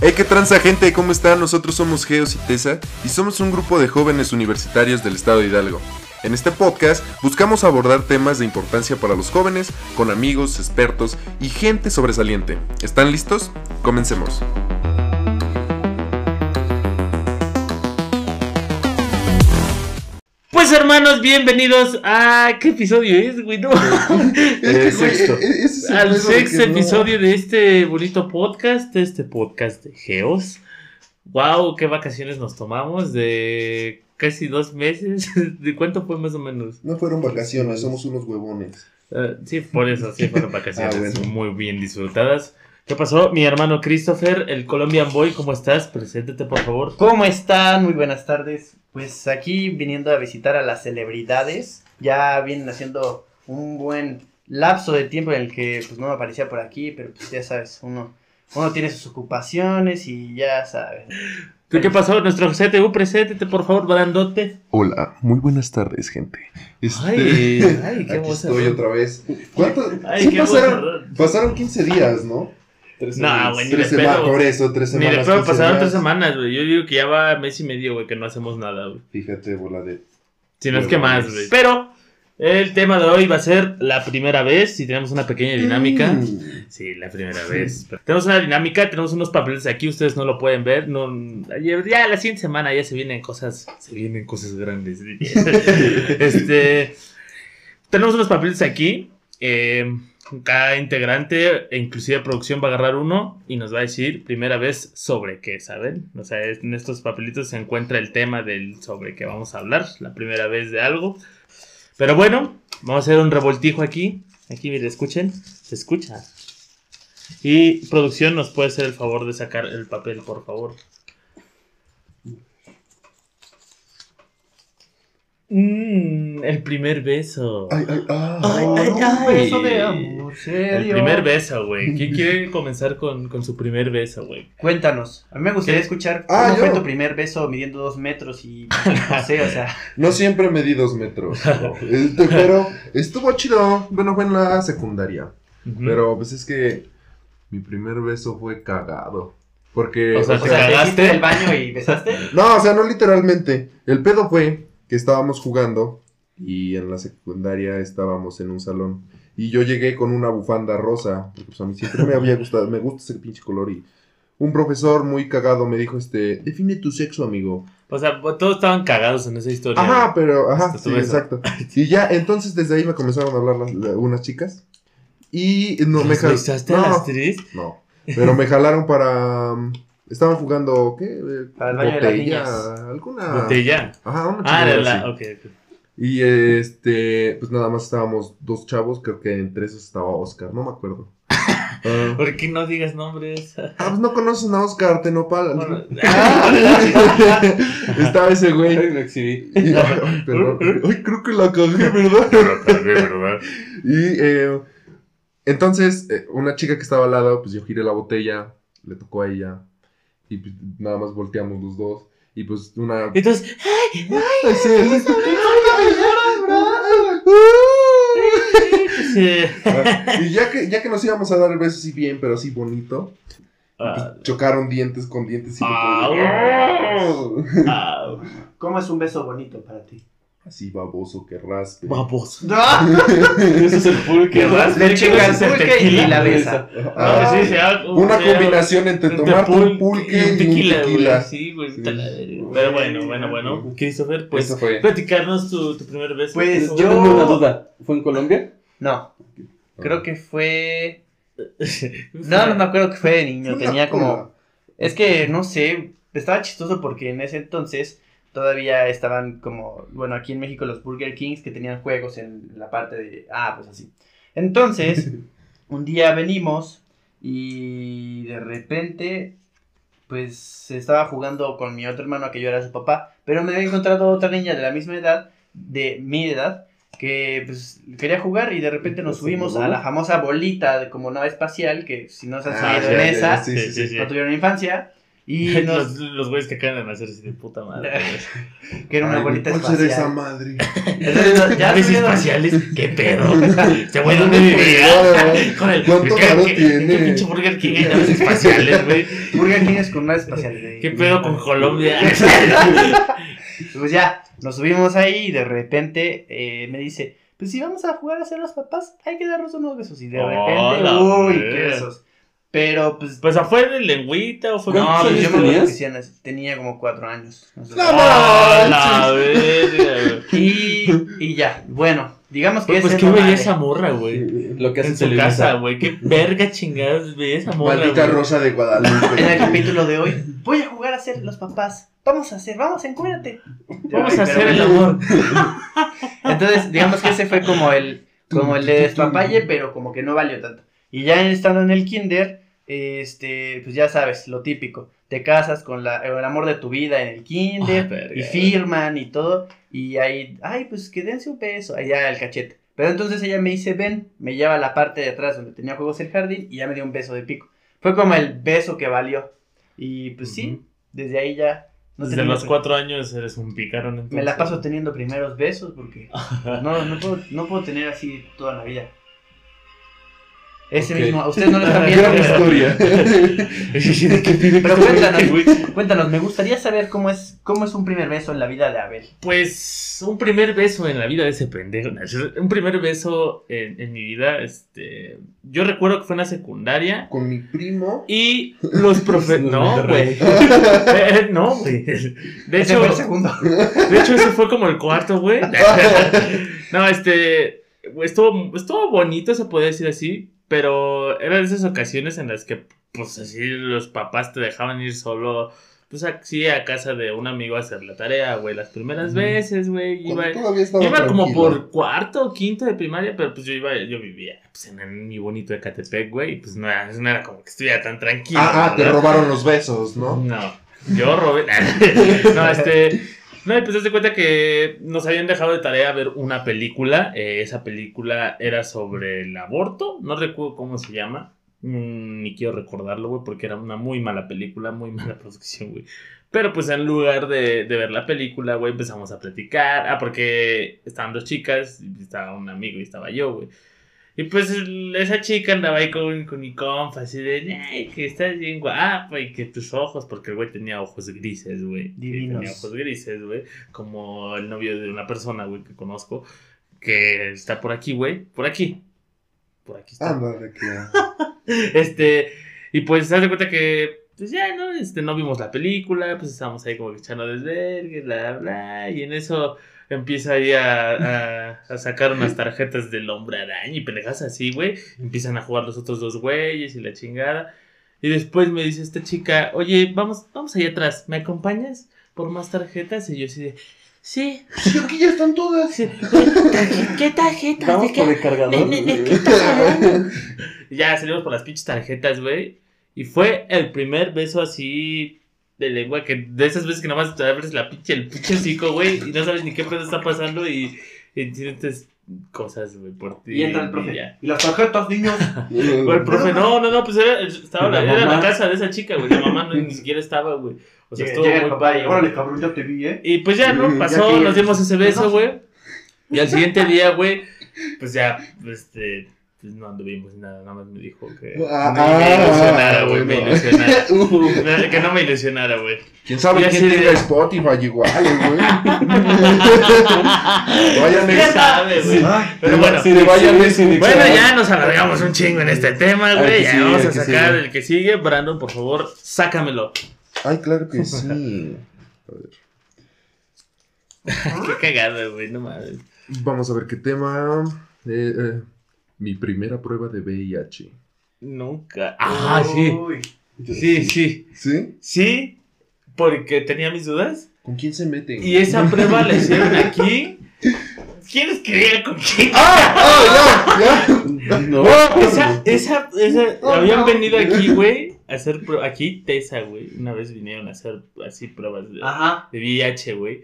Hey, qué transa gente, ¿cómo están? Nosotros somos Geos y Tesa y somos un grupo de jóvenes universitarios del estado de Hidalgo. En este podcast buscamos abordar temas de importancia para los jóvenes con amigos, expertos y gente sobresaliente. ¿Están listos? Comencemos. Pues hermanos, bienvenidos a... ¿Qué episodio es, güey? No. Eh, sexto. Al sexto episodio de este bonito podcast, de este podcast de Geos. Wow, qué vacaciones nos tomamos de casi dos meses. ¿De cuánto fue más o menos? No fueron vacaciones, somos unos huevones. Eh, sí, por eso, sí fueron vacaciones Ah, bueno. muy bien disfrutadas. ¿Qué pasó? Mi hermano Christopher, el Colombian Boy, ¿cómo estás? Preséntate, por favor. ¿Cómo están? Muy buenas tardes. Pues aquí viniendo a visitar a las celebridades. Ya vienen haciendo un buen lapso de tiempo en el que pues no me aparecía por aquí, pero pues ya sabes, uno, uno tiene sus ocupaciones y ya sabes. ¿Tú qué pasó? Nuestro CTU, preséntate, por favor, grandote. Hola, muy buenas tardes, gente. Este, Ay, ay, qué Aquí voz. estoy otra vez. ¿Cuánto? Ay, sí qué pasaron, voz. pasaron 15 días, ¿no? No, güey, ni de Tres semanas, pedo. por eso, tres Ni semanas. de pedo 15 pasaron tres semanas, güey. Yo digo que ya va mes y medio, güey, que no hacemos nada, güey. Fíjate, bola de. Si no es que más, güey. Pero el tema de hoy va a ser la primera vez y tenemos una pequeña dinámica. Mm. Sí, la primera vez. Tenemos una dinámica, tenemos unos papeles aquí, ustedes no lo pueden ver. No, ya la siguiente semana ya se vienen cosas, se vienen cosas grandes. este, tenemos unos papeles aquí. eh, cada integrante, e inclusive producción, va a agarrar uno y nos va a decir primera vez sobre qué, ¿saben? O sea, en estos papelitos se encuentra el tema del sobre qué vamos a hablar, la primera vez de algo. Pero bueno, vamos a hacer un revoltijo aquí. Aquí, miren, escuchen. Se escucha. Y producción nos puede hacer el favor de sacar el papel, por favor. Mm, el primer beso. Ay, ay, ah. Ay, ay, un ay. beso de amor, El serio. primer beso, güey. ¿Quién quiere comenzar con, con su primer beso, güey? Cuéntanos. A mí me gustaría ¿Qué? escuchar Ah, cómo fue yo. tu primer beso midiendo dos metros y no sé, o sea. No siempre medí dos metros. ¿no? Este, pero estuvo chido. Bueno, fue en la secundaria. Pero pues es que mi primer beso fue cagado. Porque. O sea, O ¿Te sea, te cagaste? del baño y besaste. No, o sea, no literalmente. El pedo fue que estábamos jugando y en la secundaria estábamos en un salón. Y yo llegué con una bufanda rosa, porque pues a mí siempre me había gustado, me gusta ese pinche color y un profesor muy cagado me dijo, este, define tu sexo, amigo. O sea, todos estaban cagados en esa historia. Ajá, pero, ajá, sí, exacto. Y ya, entonces desde ahí me comenzaron a hablar las- la- unas chicas y no me ¿Las jal- besaste a no, las tres? no, pero me jalaron para... Estaban jugando, ¿qué? Para el baño de las niñas. alguna... Botella. Ajá, una Ah, de la. así. Ok, ok. Y este, pues nada más estábamos dos chavos, creo que entre esos estaba Oscar, no me acuerdo. Ah, ¿Por qué no digas nombres? ah, pues no conocen a Oscar, Tenopal. Bueno, estaba ese güey. lo exhibí. Y, ay, perdón. Ay, creo que la cagué, ¿verdad? Y eh, entonces, eh, una chica que estaba al lado, pues yo giré la botella, le tocó a ella. Y pues, nada más volteamos los dos. Y pues una. Entonces, Ay, sí, sí. sí. Ah, y ya que, ya que nos íbamos a dar el beso así bien, pero así bonito, pues, Ah, chocaron dientes con dientes y de, ah, ¿Cómo es un beso bonito para ti? Así baboso que raspe. Baboso. Ese es el pulque. Raspe, Le el pulque tequila. y la besa. Ah, No, sí, una combinación entre tomarte un pul- pulque y un tequila. tequila. güey. Sí, güey. Sí. verga. Pero bueno, bueno, bueno. Christopher, pues, Eso platicarnos tu, tu primer beso. Pues, Yo tengo una duda. ¿Fue en Colombia? No, creo que fue. No, no me acuerdo que fue de niño. Tenía como. Es que no sé. Estaba chistoso porque en ese entonces todavía estaban como. Bueno, aquí en México los Burger Kings que tenían juegos en la parte de. Ah, pues así. Entonces, un día venimos y de repente. Pues estaba jugando con mi otro hermano, que yo era su papá. Pero me había encontrado otra niña de la misma edad, de mi edad, que pues quería jugar y de repente nos subimos a la famosa bolita de como nave espacial, que si no se han Ah, subido ya, en esa, sí, sí, sí. no tuvieron infancia. Y nos, los, los güeyes que acaban de nacer así de puta madre. que era una bolita ¿Cuál será esa espacial. madre? Entonces, ya ¿Naves espaciales? ¿Qué pedo? ¿Este güey dónde vivía? Con el, ¿Cuánto ¿qué- varo qué- tiene? ¿Qué pinche Burger King hay naves espaciales, güey? Burger King es con naves espaciales. ¿Qué pedo con Colombia? Pues ya, nos subimos ahí y de repente eh, me dice, pues si vamos a jugar a ser los papás, hay que darnos unos besos. Y de Oh, repente, uy, qué besos. Pero pues, Pues afuera de lengüita o fue no, ¿cuántos pues yo me decían así, tenía como cuatro años. no sé. No, ¡Ah, verga! Y, y ya, bueno, digamos que Pues, pues qué no veía vale. esa morra, güey. Lo que hace En su Televisa. casa, güey. Qué verga chingados veía esa morra, Maldita güey. Rosa de En el Guadalupe. capítulo de hoy, voy a jugar a ser los papás. Vamos a hacer, vamos, encuérdate. Vamos Ay, a hacer el amor. Entonces, digamos que ese fue como el, como el de despapalle, pero como que no valió tanto. Y ya estando en el kinder, este, pues ya sabes, lo típico. Te casas con la, el amor de tu vida en el kinder, Ah, y firman y todo, y ahí, ay, pues que dense un beso, allá el cachete. Pero entonces ella me dice, ven, me lleva a la parte de atrás donde tenía juegos el jardín, y ya me dio un beso de pico. Fue como el beso que valió. Y pues sí, desde ahí ya... no Desde los cuatro años eres un picarón, entonces. me la paso teniendo primeros besos porque no, no, puedo, no puedo tener así toda la vida. Ese Ok. mismo, ustedes no lo están viendo. Gran pero- historia. Pero cuéntanos, cuéntanos, me gustaría saber cómo es, cómo es un primer beso en la vida de Abel. Pues un primer beso en la vida de ese pendejo. Un primer beso en, en mi vida, este. Yo recuerdo que fue en la secundaria. Con mi primo. Y los profes. No, güey. Eh, no, güey. De Ese hecho, fue el segundo. de hecho, ese fue como el cuarto, güey. No, este. Estuvo, estuvo bonito, se puede decir así. Pero eran esas ocasiones en las que, pues así, los papás te dejaban ir solo. Pues así a casa de un amigo a hacer la tarea, güey. Las primeras Ujú. veces, güey. Iba, iba como por cuarto o quinto de primaria, pero pues yo iba, yo vivía pues, en, mi bonito Ecatepec, güey. Y pues no era, no era como que estuviera tan tranquilo. Ah, ah, te robaron los besos, ¿no? No, yo robé. no, este. No, y pues de cuenta que nos habían dejado de tarea ver una película. eh, esa película era sobre el aborto. No recuerdo cómo se llama. Mm, ni quiero recordarlo, güey, porque era una muy mala película, muy mala producción, güey. Pero pues en lugar de, de ver la película, güey, empezamos a platicar. Ah, porque estaban dos chicas, estaba un amigo y estaba yo, güey. Y pues esa chica andaba ahí con, con mi compa, así de, ay, que estás bien guapa y que tus ojos, porque el güey tenía ojos grises, güey. Divinos. Tenía ojos grises, güey. Como el novio de una persona, güey, que conozco, que está por aquí, güey. Por aquí. Por aquí está. Ándale, que. Este, y pues, haz de cuenta que, pues ya, ¿no? Este, no vimos la película, pues estábamos ahí como que echando desvergue, bla, bla, y en eso empieza ahí a, a, a sacar unas tarjetas del hombre araña y pendejas así, güey. Empiezan a jugar los otros dos güeyes y la chingada. Y después me dice esta chica, oye, vamos, vamos allá atrás, ¿me acompañas por más tarjetas? Y yo así de, sí, Sí, aquí ya están todas. sí. ¿Tarje- ¿Qué tarjetas? Vamos ¿De qué? por el cargador. Ne- ne- ne- ¿qué estás hablando? Y ya salimos por las pinches tarjetas, güey. Y fue el primer beso así de lengua que de esas veces que nada más te abres la pinche, el pinche hocico, güey, y no sabes ni qué pedo está pasando y, y sientes cosas, güey, por ti. Y entra el y profe. ya. Y las tarjetas, niños. O el profe, no, no, no, pues era, estaba la, La era la mamá. casa de esa chica, güey. La mamá no, ni siquiera estaba, güey. O sea, estuvo muy papá y, órale, cabrón, ya te vi, ¿eh? Y pues ya, ¿no? Pasó, nos dimos ese beso, güey. Y al siguiente día, güey, pues ya, este, pues no anduvimos nada, nada más me dijo que Ah, no me ah, ilusionara, güey, me bueno. ilusionara. Uh, Que no me ilusionara, güey. ¿Quién sabe quién así de- Spotify igual, güey? Vayan ¿Quién a... sabe, güey? Ay, Pero bueno, Si le vayan bueno, ya nos alargamos un chingo en este tema, güey. Ya sigue, vamos a sacar sigue. el que sigue. Brandon, por favor, sácamelo. Ay, claro que sí. Qué cagada, güey, no mames. Vamos a ver qué tema. Eh, eh, mi primera prueba de VIH. Nunca. Ah, sí. Uy. Sí, sí. ¿Sí? Sí, porque tenía mis dudas. ¿Con quién se meten? Y esa prueba la hicieron aquí. ¿Quién creía con quién? ¡Ah! ¡Ya! ¡Ya! No. Esa, esa, esa, Oh, habían no. venido aquí, güey, a hacer pruebas. Aquí, Tesa, güey. Una vez vinieron a hacer así pruebas de, Ajá. de VIH, güey.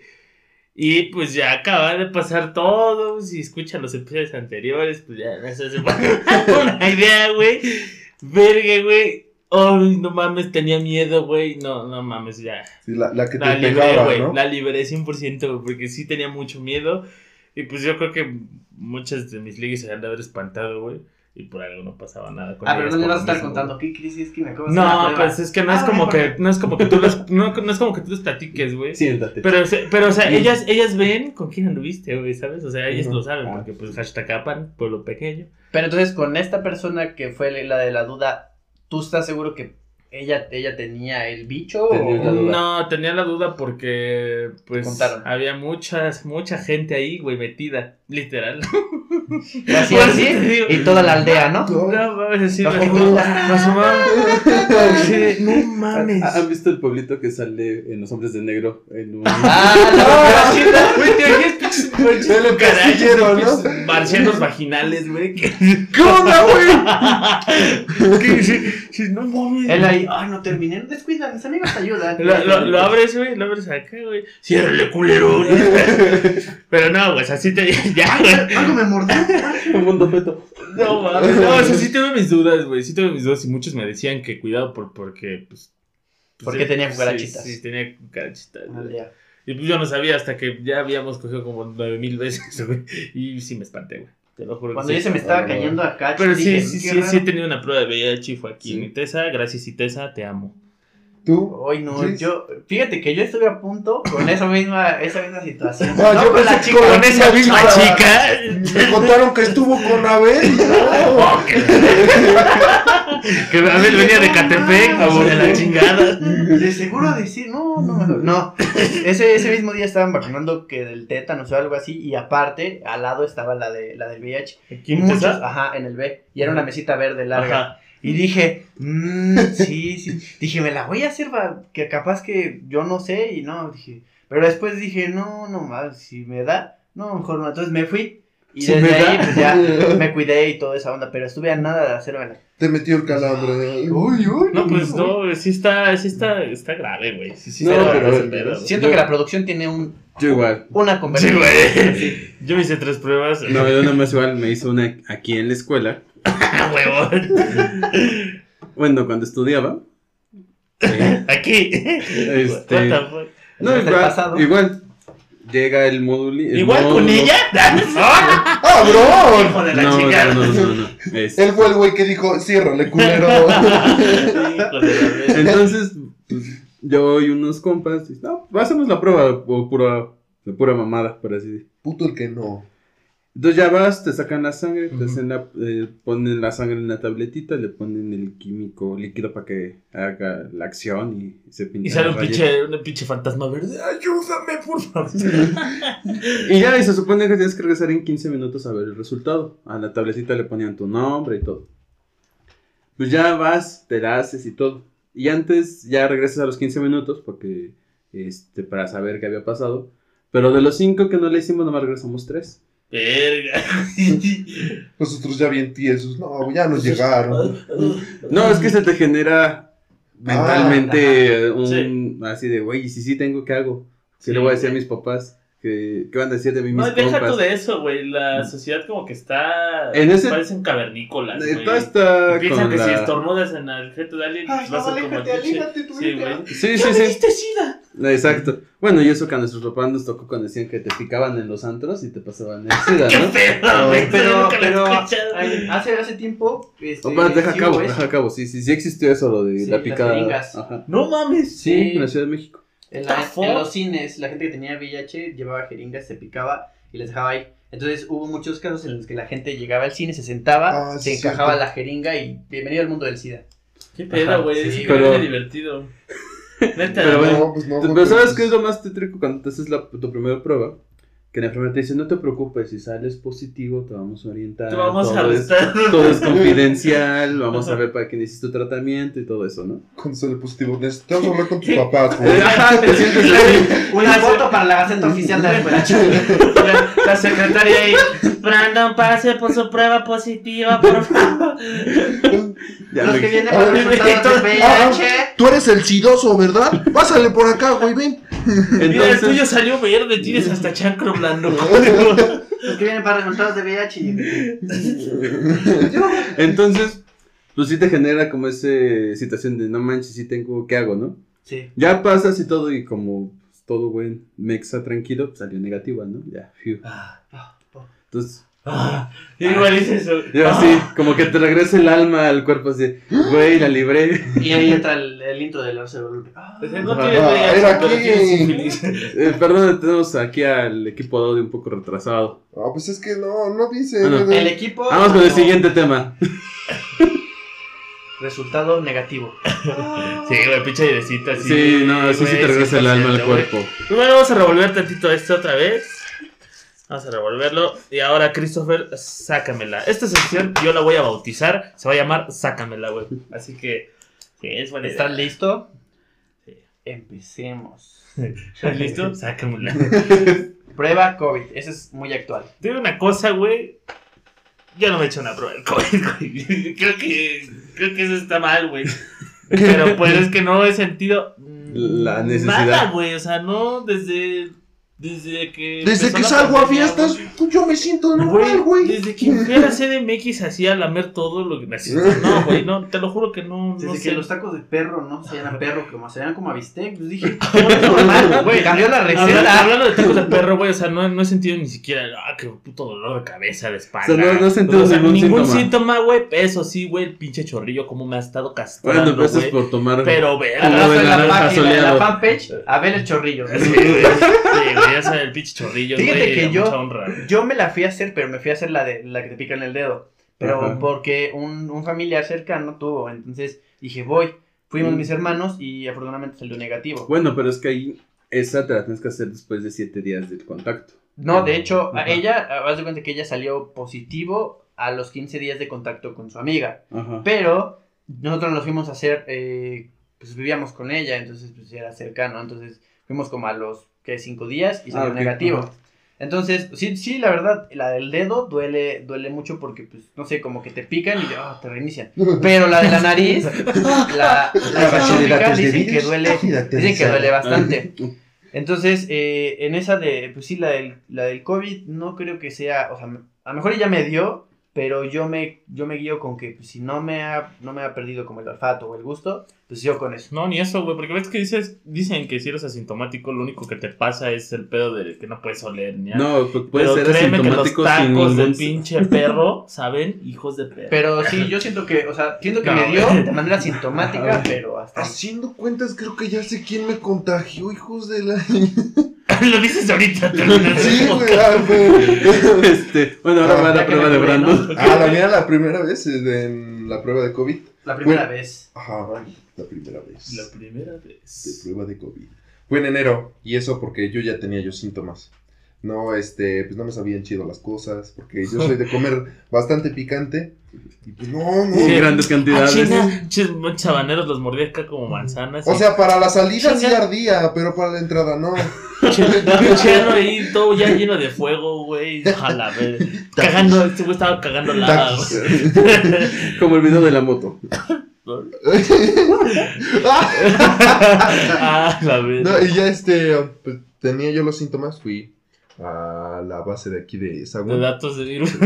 Y pues ya acaba de pasar todo. Si escuchan los episodios anteriores, pues ya no se hace una idea, güey. Verga, güey. Ay, no mames, tenía miedo, güey. No, no mames, ya. Sí, la, la que te La libré, pegaba, güey. ¿no? La libré 100%, güey, porque sí tenía mucho miedo. Y pues yo creo que muchas de mis ligues se han de haber espantado, güey. Y por algo no pasaba nada con Ah, pero no le vas a lo estar mismo, contando qué crisis que me de la No, prueba. pues es que no es Ah, como bueno. que no es como que tú les, no, no es como que tú les platiques, güey. Siéntate. Pero, pero, o sea, ellas, ellas ven con quién anduviste, güey, ¿sabes? O sea, ellas lo saben, Ah. porque pues hashtag Apan, pueblo pequeño. Pero entonces con esta persona que fue la de la duda, ¿tú estás seguro que ella, ella tenía el bicho? Tenía o- la duda. No, tenía la duda porque, pues, había muchas, mucha gente ahí, güey, metida, literal. Así, así, y toda la aldea, ¿no? No. No mames, No. Sí, No mames. ¿Ha- ¿Han visto el pueblito que sale en Los Hombres de Negro? En un... Ah, no. Güey, te imaginas pinches cucarachas, ¿no? marcianos vaginales, güey. ¿Qué onda, güey? que no mames. Él ahí, ay, no terminé, descuida, mis amigos te ayudan. Lo abres, güey, lo abres acá, güey. Ciérrale, culero. Pero no, güey, así te ya, güey. Algo me mordió. un mundo feto. No mames, no, o sea, sí tuve mis dudas, güey. Sí tuve mis dudas y muchos me decían que cuidado por, porque, pues. pues, Porque sí, tenía sí, cucarachitas. Sí, tenía cucarachitas. Aldea. Y pues yo no sabía hasta que ya habíamos cogido como nueve mil veces, güey. Y sí me espanté, güey. Te lo juro. que Cuando sí. ya se me estaba Ah, cayendo acá, Pero sí, dije, sí, sí, sí he tenido una prueba de VIH y fue aquí Sí. en Itesa. Gracias, Itesa, te amo. ¿Tú? Ay, no, Sí. yo, fíjate que yo estuve a punto con esa misma, esa misma situación. Ah, no yo con la chica, con Con esa misma chica. Me contaron que estuvo con Abel. No. Que a ver, venía de Catepec, No, de la chingada. De seguro decir, no, no, no. Ese, ese mismo día estaban vacunando que del tétanos o algo así, y aparte, al lado estaba la de la del VIH. ¿Aquí en Muchos, ajá, en el B. Y era una mesita verde larga. Ajá. Y dije, mmm, sí, sí. Dije, me la voy a hacer, va, que capaz que yo no sé, y no, dije. Pero después dije, no, no más, si me da, no, mejor no. Entonces me fui. Y Si desde me ahí, pues ya me cuidé y toda esa onda, pero estuve a nada de hacérmela. Te metió el calambre. Uy, uy. No, pues no, sí está, sí está, está grave, güey. Sí, sí No, está grave pero- güey. Siento Yo- que la producción tiene un, Yo igual. una Sí, conversación. güey. Yo me hice tres pruebas. No, yo nada más igual me hice una aquí en la escuela. Ah, huevón. Bueno, cuando estudiaba. eh, Aquí. Este- no, igual, igual. Llega el módulo. ¿Igual con módulo- ella? ¡Ah, bro! Hijo de la No, chingada. no, no, no, no. Es- Él fue el güey que dijo, ciérrale, culero. Entonces, pues, yo y unos compas, y, no, hacemos la prueba o pura, de pura mamada, por así decir. Puto el que no. Entonces ya vas, te sacan la sangre, te Ujú. hacen la, eh, ponen la sangre en la tabletita, le ponen el químico líquido para que haga la acción y se pinta. Y sale un pinche, un pinche fantasma verde. Ayúdame, por favor. Y ya, y se supone que tienes que regresar en 15 minutos a ver el resultado. A la tabletita le ponían tu nombre y todo. Pues ya vas, te la haces y todo. Y antes ya regresas a los 15 minutos porque, este, para saber qué había pasado. Pero de los 5 que no le hicimos, nomás regresamos 3. Verga. Nosotros ya bien tiesos. No, ya nos llegaron. No, es que se te genera mentalmente Ah, un, así de, güey, si sí tengo, ¿qué hago? ¿Qué Sí, le voy a decir a mis papás? ¿Qué, qué van a decir de mí mis No, deja compas? tú de eso, güey. La sociedad como que está. En ese- Parecen cavernícolas, Eh, güey. está piensan que si estornudas en el feto de alguien, Ay, vas no, a como aléjate, aléjate, tu Sí, güey. Sí, ¡Ya sí, sí. sida! Exacto. Bueno, y eso que a nuestros papás nos tocó cuando decían que te picaban en los antros y te pasaban el SIDA, ¡Qué ¿no? pedo, güey! Pero, Nunca lo he pero, hace, hace tiempo, este, espérate, deja sí cabo, deja cabo. Sí, sí, sí existió eso, lo de Sí, la picada. Ajá. No mames. Sí, Sí. en la Ciudad de México. En, la- los cines, la gente que tenía VIH llevaba jeringas, se picaba y les dejaba ahí. Entonces hubo muchos casos en los que la gente llegaba al cine, se sentaba, Ah, se sí, encajaba la jeringa y bienvenido al mundo del SIDA. ¿Qué pedo, güey? sí, Sí, pero- divertido. Neta. Pero bueno, No, pues no. Pero ¿sabes pues, qué es lo más tétrico cuando te haces la, tu primera prueba? Que la enfermera te dice, no te preocupes, si sales positivo te vamos a orientar. Te vamos a todo es- arrestar. Todo es confidencial, vamos a ver para que necesites tu tratamiento y todo eso, ¿no? Cuando sale positivo, necesitamos hablar con tus papás, te sientes ahí. Una foto para la gaceta oficial de la escuela. La, la secretaria ahí. Brandon, pase por su prueba positiva, por favor. Ya Los que vienen resultados de ah, VIH. Tú eres el sidoso, ¿verdad? Pásale por acá, güey, ven. Mira, el tuyo salió verde, tienes hasta chancro blando. Los que vienen para resultados de VIH. entonces, pues sí te genera como esa situación de no manches, sí tengo, ¿qué hago, no? Sí. Ya pasas y todo, y como pues, todo buen mexa tranquilo, pues, salió negativa, ¿no? Ya, phew. Ah, Entonces, ah, igual hice eso. yo así, como que te regresa el alma al cuerpo, así, güey, la libré. Y ahí entra el, el intro del Arce Ah, Pues, No tienes Ah, era aquí. Eh, perdón, tenemos aquí al equipo de audio un poco retrasado. Ah, pues es que no, no dice. Ah. El equipo. Vamos con el siguiente tema. Resultado negativo. Sí, güey, pinche airecito así. Sí, no, así sí te regresa el alma al 100%, güey. cuerpo. Primero vamos a revolver tantito esto otra vez. Vamos a revolverlo. Y ahora, Christopher, sácamela. Esta sección yo la voy a bautizar. Se va a llamar Sácamela, güey. Así que, sí, es buena idea. ¿Estás listo? Sí. Empecemos. ¿Estás listo? Sácamela. Prueba COVID. Ese es muy actual. Te digo una cosa, güey. Yo no me he hecho una prueba del COVID, güey. Creo que, creo que eso está mal, güey. Pero pues es que no he sentido La necesidad. Nada, güey. O sea, no desde. Desde que. Desde que la salgo a fiestas, güey. yo me siento normal, güey. Desde que fui a la CDMX hacía lamer todo lo que necesito. No, güey, no, te lo juro que no. Desde no que sé. los tacos de perro no se llaman perro, como se llaman como a bistec, pues dije, "No, es normal, güey, cambió la Hablando, receta. hablando de tacos de perro, güey, o sea, no, no he sentido ni siquiera, ah, qué puto dolor de cabeza, de espalda. O sea, no- no has sentido O sea, ningún síntoma. síntoma, güey. Eso sí, güey, el pinche chorrillo, como me ha estado castrando, Bueno, pues es güey. por tomar. Pero, ve, en la la fanpage, a ver el chorrillo. Sí, güey, sí, güey, ya sabe, el pinche chorrillo, Fíjate güey, que yo- mucha honra. Yo me la fui a hacer, pero me fui a hacer la de la que te pica en el dedo. Pero Ajá. porque un, un familiar cercano tuvo, entonces dije, voy. Fuimos Mm. mis hermanos y afortunadamente salió negativo. Bueno, pero es que ahí esa te la tienes que hacer después de siete días del contacto. No, de hecho, a ella, haz de cuenta que ella salió positivo a los 15 días de contacto con su amiga. Ajá. Pero nosotros nos fuimos a hacer, eh, pues vivíamos con ella, entonces pues era cercano. Entonces fuimos como a los, ¿qué? Cinco días y salió Ah, negativo. Entonces, sí, sí, la verdad, la del dedo duele, duele mucho porque, pues, no sé, como que te pican y ah, te reinician. Pero la de la nariz, la, la específica, dicen que duele, dicen que duele bastante. Entonces, eh, en esa de, pues sí, la del, la del COVID, no creo que sea, o sea, a lo mejor ella me dio, pero yo me, yo me guío con que pues, si no me, ha, no me ha perdido como el olfato o el gusto, pues yo con eso. No, ni eso, güey, porque ves que dices, dicen que si eres asintomático, lo único que te pasa es el pedo de que no puedes oler ni nada. No, pues puede Pero ser créeme que los sin tacos del pinche perro saben hijos de perro. Pero sí, yo siento que, o sea, siento que No, me dio de manera sintomática, pero hasta. Haciendo cuentas, creo que ya sé quién me contagió, hijos de la. lo dices ahorita, terminando Sí, güey. ah, güey. Este, bueno, ahora Ah, va la prueba de. Brandon. Ah, la mía la primera vez en la prueba de COVID. La primera Bueno. vez. Ajá, la primera vez. La primera de vez. prueba de COVID. Fue en enero, y eso porque yo ya tenía yo síntomas. No, este, pues no me sabían chido las cosas, porque yo soy de comer bastante picante. Y pues no, no. En grandes cantidades. chinga, chis, chabaneros los mordía acá como manzanas. O sea, para la salida sí ardía, pero para la entrada no. ano ahí todo ya lleno de fuego, güey. Ojalá, güey. Cagando, este güey estaba cagando lava. Como el video de la moto. Ah, la verdad. No, y ya este, pues, tenía yo los síntomas, fui a la base de aquí de De Sagún. datos de virus.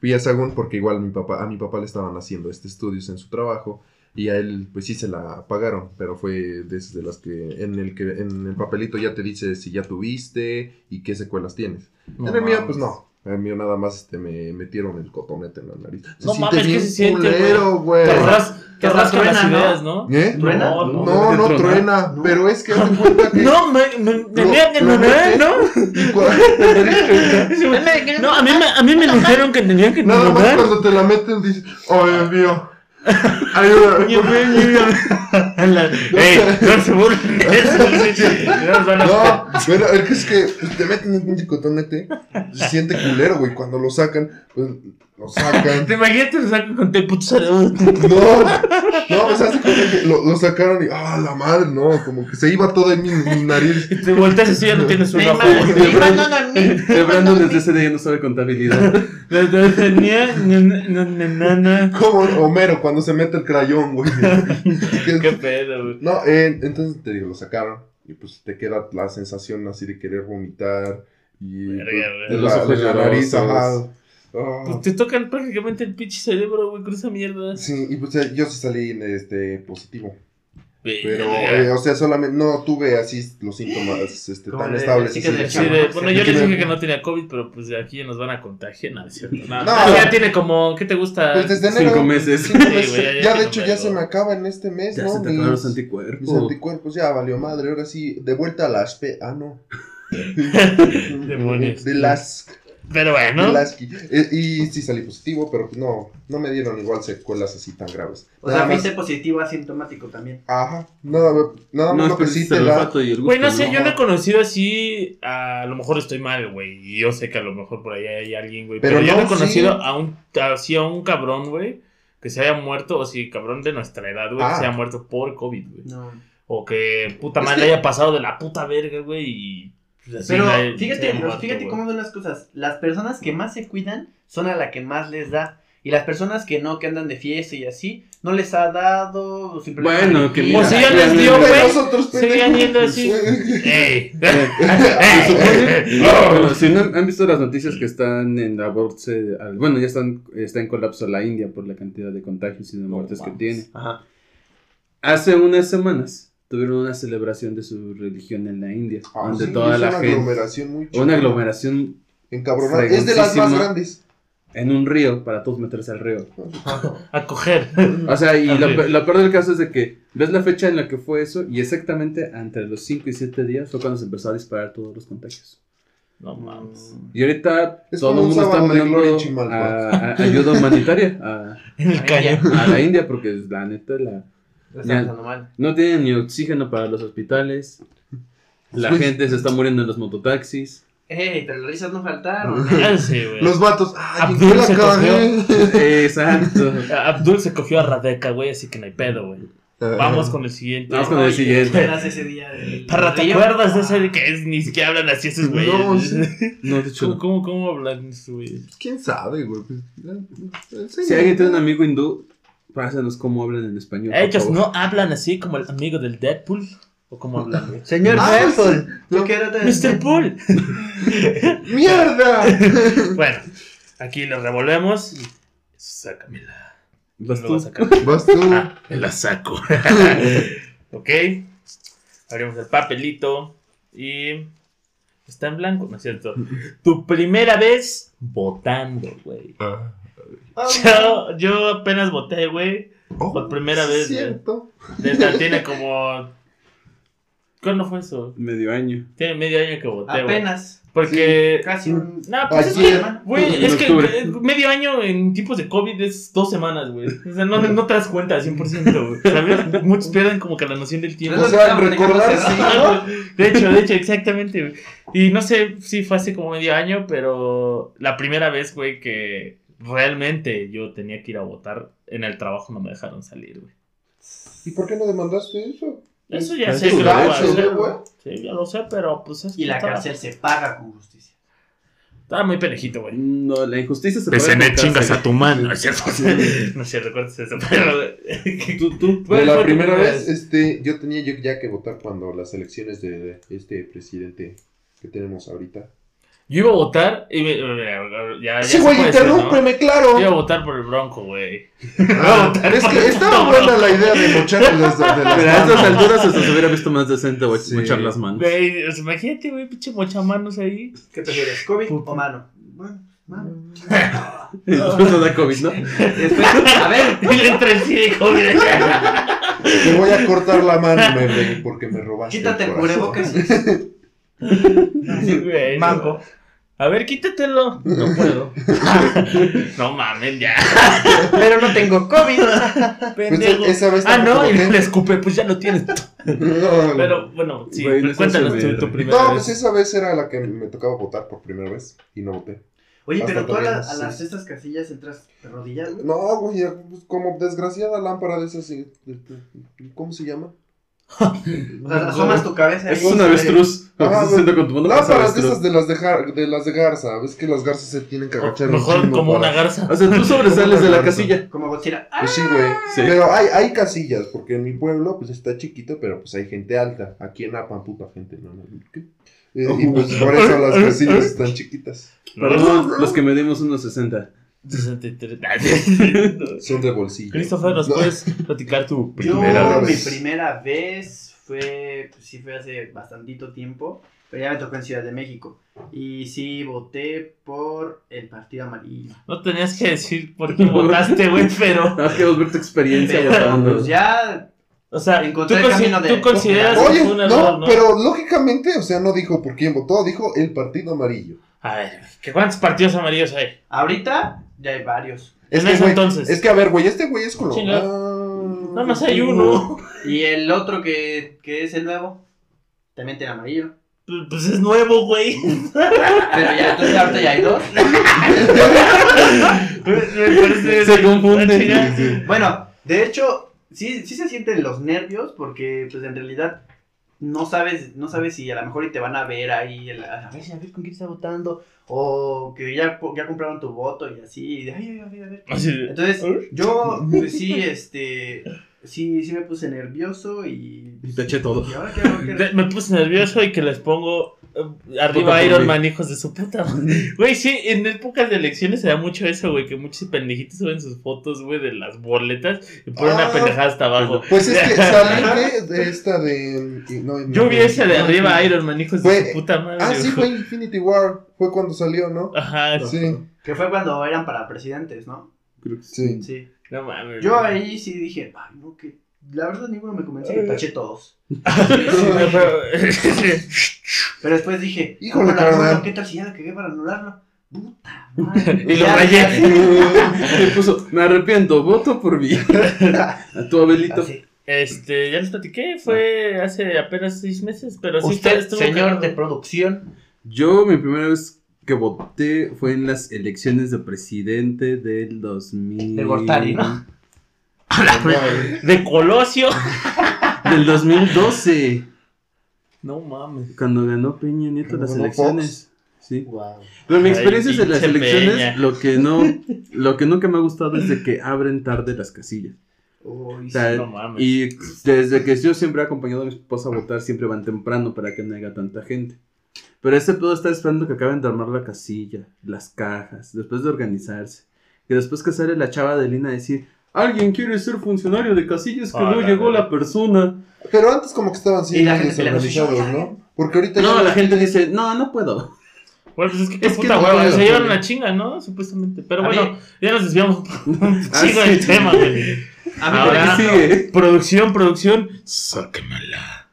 Fui a Sagún porque igual mi papá, a mi papá le estaban haciendo este estudios en su trabajo y a él pues sí se la pagaron, pero fue desde las que en el que en el papelito ya te dice si ya tuviste y qué secuelas tienes. No en el mío pues no. El mío nada más este, me metieron el cotonete en la nariz. Se No siente mames, ¿qué bien se siente, culero, güey. Te ras- te Que rascan las ideas, ¿no? ¿Eh? ¿Truena? No, no. No, no ¿Truena? truena, No. pero es que haz de cuenta que No, me, me, me, Lo- me- lo no, no, a mí me, a mí me dijeron que tenía que Nada más cuando te la meten dices, oh Dios mío, ayúdame. La- Ey, no se burlen. No pero es que te meten un pinche cotonete, se siente culero, güey. Cuando lo sacan, pues lo sacan. Te imaginas que lo sacan con tu puto cerebro. No, no, pues hace cuenta que lo, lo sacaron y, ah, la madre, no, como que se iba todo en mi, mi nariz. Te volteas así, ya no tienes un Me ojo. El Brandon desde ese día ya no sabe contabilidad. Como Homero cuando se mete el crayón, güey. Qué pedo, güey. No, eh, entonces te digo, lo sacaron y pues te queda la sensación así de querer vomitar y Verga, pues, güey. de Los la, ojos de la nariz, ajá. Ah. Pues te tocan prácticamente el pinche cerebro, güey, con esa mierda. Sí, y pues yo sí salí este, positivo. Pero, eh, o sea, solamente no tuve así los síntomas este, tan de- estables. de- de Sí, de- bueno, yo les dije que no tenía COVID, pero pues de aquí nos van a contagiar. No. No, No. no, ya tiene como, ¿qué te gusta? Pues desde enero. Cinco meses. cinco Sí, meses. güey, ya- ya ya, de hecho, ya se me acaba en este mes, Ya ¿no? se te Mis- acabaron los Mis anticuerpos. anticuerpos ya valió madre. Ahora sí, de vuelta a las P. Ah, no. Demonios. De las. Pero bueno. las eh, y sí salí positivo, pero no, no me dieron igual secuelas así tan graves. O sea, Nada más- fuiste positivo asintomático también. Ajá, nada, nada más No, lo que sí te el da. olfato y el gusto. Güey, no sé, yo no he conocido así. A lo mejor estoy mal, güey. Y yo sé que a lo mejor por ahí hay alguien, güey. Pero, Pero yo no he no, conocido sí. a un así a un cabrón, güey. Que se haya muerto, o sí, cabrón de nuestra edad, güey. Que Ah. se haya muerto por COVID, güey. No. O que puta Es madre que- le haya pasado de la puta verga, güey. Y. pues, así Pero fíjate, muerto, fíjate cómo son las cosas. Las personas que más se cuidan son a la que más les da. Y las personas que no, que andan de fiesta y así, no les ha dado. o simplemente Bueno, no que quieren. Pues si ya Mira, les dio, mira, güey. pendejos. yendo así. ¡Ey! Bueno, si no han visto las noticias que están en la bolsa, bueno, ya están está en colapso la India por la cantidad de contagios y de muertes que tiene. Ajá. Hace unas semanas tuvieron una celebración de su religión en la India, Ah, donde sí, toda es la una gente, aglomeración muy chida. una aglomeración Encabronada. Es de las más grandes. en un río para todos meterse al río. A coger. O sea, y lo, peor del caso es de que ves la fecha en la que fue eso y exactamente entre los 5 y 7 días fue cuando se empezó a disparar todos los contagios. No mames. Y ahorita Es todo el mundo está mandando a- a- ayuda humanitaria a, En el caño. a la India porque la neta la, Lo Ya. están pasando mal. no tienen ni oxígeno para los hospitales. La Pues- gente se está muriendo en los mototaxis. Ey, pero las risas no faltaron. Ah, sí, güey. Los vatos. Ay, Abdul ¿en qué se la cagué? Exacto. Abdul se cogió a Radeka, güey, así que no hay pedo, güey. Vamos con el siguiente. Vamos con el siguiente. ¿te acuerdas ese día del- Parra, ¿te del acuerdas de ese de que es, ni siquiera hablan así esos güeyes? No, sí. No, de hecho, ¿Cómo, no. cómo, cómo hablan esos güeyes? ¿Quién sabe, güey? si alguien tiene un amigo hindú, pásanos cómo hablan en español. Ellos no hablan así como el amigo del Deadpool. ¿O cómo hablan? Señor Ah, Deadpool. ¿Tú qué era de- Mr. Pool. ¡Mierda! bueno, aquí lo revolvemos. Sácamela. Vas Lo tú. Vas tú. Ah, me la saco. ok. Abrimos el papelito. Y. Está en blanco, ¿no es cierto? Tu primera vez votando, güey. Ah. Yo, yo apenas voté, güey. Oh, Por primera vez. Cierto. Neta, Tiene como. ¿Cuándo fue eso? Medio año. Tiene medio año que voté, güey. Apenas. Porque. Casi un. No, pues es Ayer. que, güey, es que eh, medio año en tiempos de COVID es dos semanas, güey. O sea, no, no te das cuenta al 100%, güey. ¿Sabes? Muchos pierden como que la noción del tiempo. O sea, recordar, sí, ¿no? De hecho, de hecho, exactamente, güey. Y no sé si fue hace como medio año, pero la primera vez, güey, que realmente yo tenía que ir a votar, en el trabajo no me dejaron salir, güey. ¿Y por qué no demandaste eso? Eso ya sé güey. Sí, ya lo sé, pero pues es Y que la estaba- cárcel se paga con justicia. Estaba muy penejito, güey. No, la injusticia se Pues paga en el chingas a tu mano, ¿no es cierto? no es cierto, recuerdas eso, pero... Tú, tú. ¿Cuál De la fue primera vez, este, yo tenía yo ya que votar cuando las elecciones de este presidente que tenemos ahorita. Yo iba a votar y me... Ya, ya Sí, güey, interrúmpeme, claro. Yo iba a votar por el Bronco, güey. Ah, es que estaba buena la idea de mochar de las, de las Pero a estas manos. alturas hasta se hubiera visto más decente Sí. echar las manos. Güey, o sea, imagínate, güey, pinche mochamanos ahí. ¿Qué prefieres, COVID Puta. o mano? Bueno, mano. Y no da COVID, ¿no? Después, a ver, Y el sí de COVID. Te voy a cortar la mano, bebé, porque me robaste. quítate el cubrebocas. Sí, güey. Manco. A ver, quítatelo. No puedo. no mames, ya. Pero no tengo COVID. Pues, Pendejo. esa vez Ah, no, y le escupe, pues ya lo tienes. No, Pero bueno, sí, Güey, no seas cuéntanos tu, tu primera No, vez. pues esa vez era la que me tocaba votar por primera vez y no voté. Oye, Hasta pero tú a, la- las sé. estas casillas entras de rodillas. No, güey, pues, como desgraciada lámpara de esas. ¿Cómo se llama? O sea, asomas tu cabeza Es un avestruz. Ah, haciendo con tu mano, es Lámparas de esas de las de, Gar- de las de Garza. Ves que las garzas se tienen que agachar Mejor como para- una garza. O sea, tú sobresales de la casilla. Como Godzilla. Pues sí, güey. Sí. Pero hay, hay casillas, porque en mi pueblo, pues está chiquito, pero pues hay gente alta. Aquí en Apan, puta gente, no. Eh, y pues por eso las casillas están chiquitas. Perdón, los que medimos unos 60. 63. Son de bolsillo. Christopher, ¿nos No. puedes platicar tu Yo, primera vez. mi primera vez fue, pues, sí fue hace bastantito tiempo, pero ya me tocó en Ciudad de México. Y sí voté por el Partido Amarillo. No tenías que decir por qué votaste, güey, pero. Más queremos ver tu experiencia Pero votando. pues ya, O sea, tú, Encontré el consi- camino de- tú consideras que Oye, fue un no, error, ¿no? pero lógicamente, o sea, no dijo por quién votó, dijo el partido amarillo. A ver, ¿qué ¿cuántos partidos amarillos hay? ahorita ya hay varios. Es En que, ese güey, entonces. Es que, a ver, güey, este güey es colombiano. Nada más hay uno. Y el otro que, que es el nuevo, también tiene amarillo. Pues es nuevo, güey. Pero ya, entonces ahorita ya hay dos. Se confunde. Bueno, de hecho, sí, sí se sienten los nervios porque pues en realidad no sabes, no sabes si a lo mejor y te van a ver ahí, el- a ver, si- a ver con quién está votando, o que ya, ya compraron tu voto y así, y de, ay, a ver, a ver. Así de- Entonces, yo pues, sí, este, sí, sí me puse nervioso y... Y te eché todo. ¿Y ahora qué hago? ¿Qué hago? De- Me puse nervioso y que les pongo eh, arriba por Iron. Man, hijos de su puta madre. Güey, sí, en épocas de elecciones se da mucho eso, güey, que muchos pendejitos suben sus fotos, güey, de las boletas y ponen una Ah. pendejada hasta abajo. Pues es que salí de, de esta de. no, Yo no, vi ese de no, arriba Iron Man, hijos de su puta madre. Ah, sí, fue Infinity War. Fue cuando salió, ¿no? Ajá, sí. Sí, Que fue cuando eran para presidentes, ¿no? Creo que sí. sí. Sí. No mames. Yo ahí sí dije, ay, no, que... La verdad ninguno me convenció y taché todos. Pero- después dije, Híjole, ¿cómo la? ¿Qué tal si ya la cagué para anularlo? Puta madre. Y lo rayé. ya, Y puso, me arrepiento, voto por mí. A tu Abelito. así. Este, ya les platiqué, fue hace apenas seis meses, pero sí Usted, estuvo señor de producción. Yo, mi primera vez que voté fue en las elecciones de presidente del 2000. De Gortari, ¿no? De Colosio. Del 2012. No mames. Cuando ganó Peña Nieto Cuando las elecciones. Sí. Wow. Pero mi Ay, experiencia de las elecciones, Peña. lo que no, lo que nunca me ha gustado es de que abren tarde las casillas. Uy, O sea, no mames. y desde que yo siempre he acompañado a mi esposa a votar, siempre van temprano para que no haya tanta gente. Pero este pedo está esperando que acaben de armar la casilla, las cajas, después de organizarse. Y después que sale la chava de Lina a decir, alguien quiere ser funcionario de casillas que Ah, no la llegó la persona. Pero antes como que estaban siendo desorganizados, "Yo, ¿no? Porque ahorita No, la gente dice, no, no puedo. Bueno, pues es que qué Es que puta no hueva, puedo, se llevaron una chinga, ¿no? Supuestamente. Pero bueno, mí- ya nos desviamos un Ah, chingo del tema, güey. Ahora- por ¿Qué ejemplo, sigue? Producción, producción. Sáquenmela.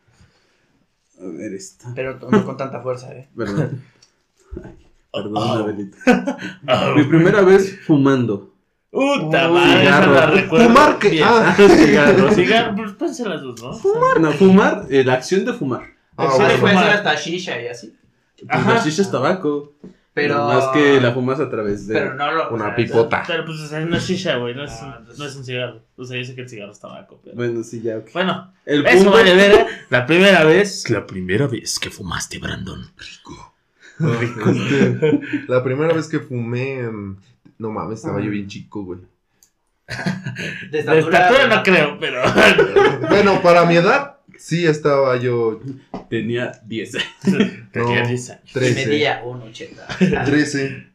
A ver, esta. pero no con tanta fuerza, ¿eh? Perdón. Ay, Perdón, Oh. Abelito. Mi primera vez fumando. Puta Oh, madre, esa cigarro. la recuerdo. ¿Fumar bien. Ah. cigarro. Cigarro, pues pónganse las dos, ¿no? No, fumar, eh, la acción de fumar. Ah, Sí, Puede bueno. fumar. ser hasta shisha y así. Pues Ajá. la shisha es tabaco. Pero. Más que la fumas a través de. Pero no lo. Una o sea, pipota. Pero pues o sea, no es shisha, güey, no es, Ah, un- no es un cigarro. O sea, yo sé que el cigarro es tabaco, pero... Bueno, sí, ya. ok. Bueno, El eso punto- vale ver, ¿eh? La primera vez... La primera vez que fumaste, Brandon. Este, la primera vez que fumé, em, no mames, estaba yo bien chico, güey. De De estatura. estatura no creo, pero... Bueno, para mi edad, sí estaba yo Tenía 10. Tenía No. 10 años. Y 13. medía 1,80. 13.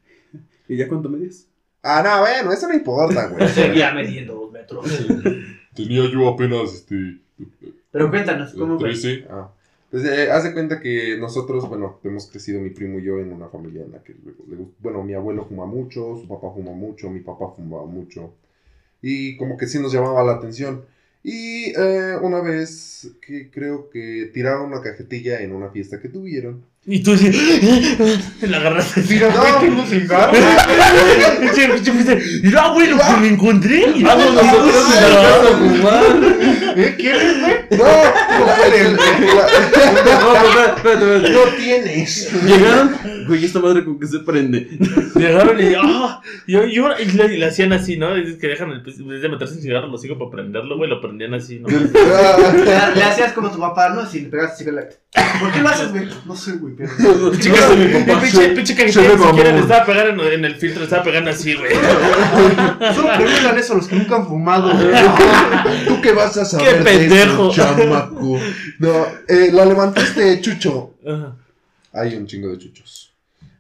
¿Y ya cuánto medías? Ah, no, bueno, eso no importa, güey. Seguía mediendo 2 metros. Tenía yo apenas este. Pero cuéntanos, ¿cómo fue? 13. Ah, pues eh, haz de cuenta que nosotros, bueno, hemos crecido mi primo y yo en una familia en la que, bueno, mi abuelo fuma mucho, su papá fuma mucho, mi papá fumaba mucho. Y como que sí nos llamaba la atención. Y eh, una vez que creo que tiraron una cajetilla en una fiesta que tuvieron. Y tú sí... La agarraste. Mira, no, tengo cigarro. Yo pensé, Mira, güey, lo que me encontré. ¡Vamos nosotros en la casa a fumar! ¿Eh? ¿Quieres, güey? No, No, espérate, espérate, espérate. no tienes. Llegaron, güey, esta madre con que se prende. Llegaron y, ah, y, y, y le, y hacían así, ¿no? Dices que dejan el, en vez de meterse el cigarro, lo sigo para prenderlo, güey, lo prendían así, ¿no? Le, hacías como tu papá, ¿no? Si le pegaste así la. ¿Por qué lo haces, güey? No sé, güey, pero. Chicas, mi el papá. pinche, pinche ni siquiera le estaba pegando en, el filtro, le estaba pegando así, güey. Solo preguntan eso a los que nunca han fumado. ¿Tú qué vas a saber ¡Qué pendejo! chamaco? No, eh, la levantaste, Chucho. Ajá. hay un chingo de chuchos.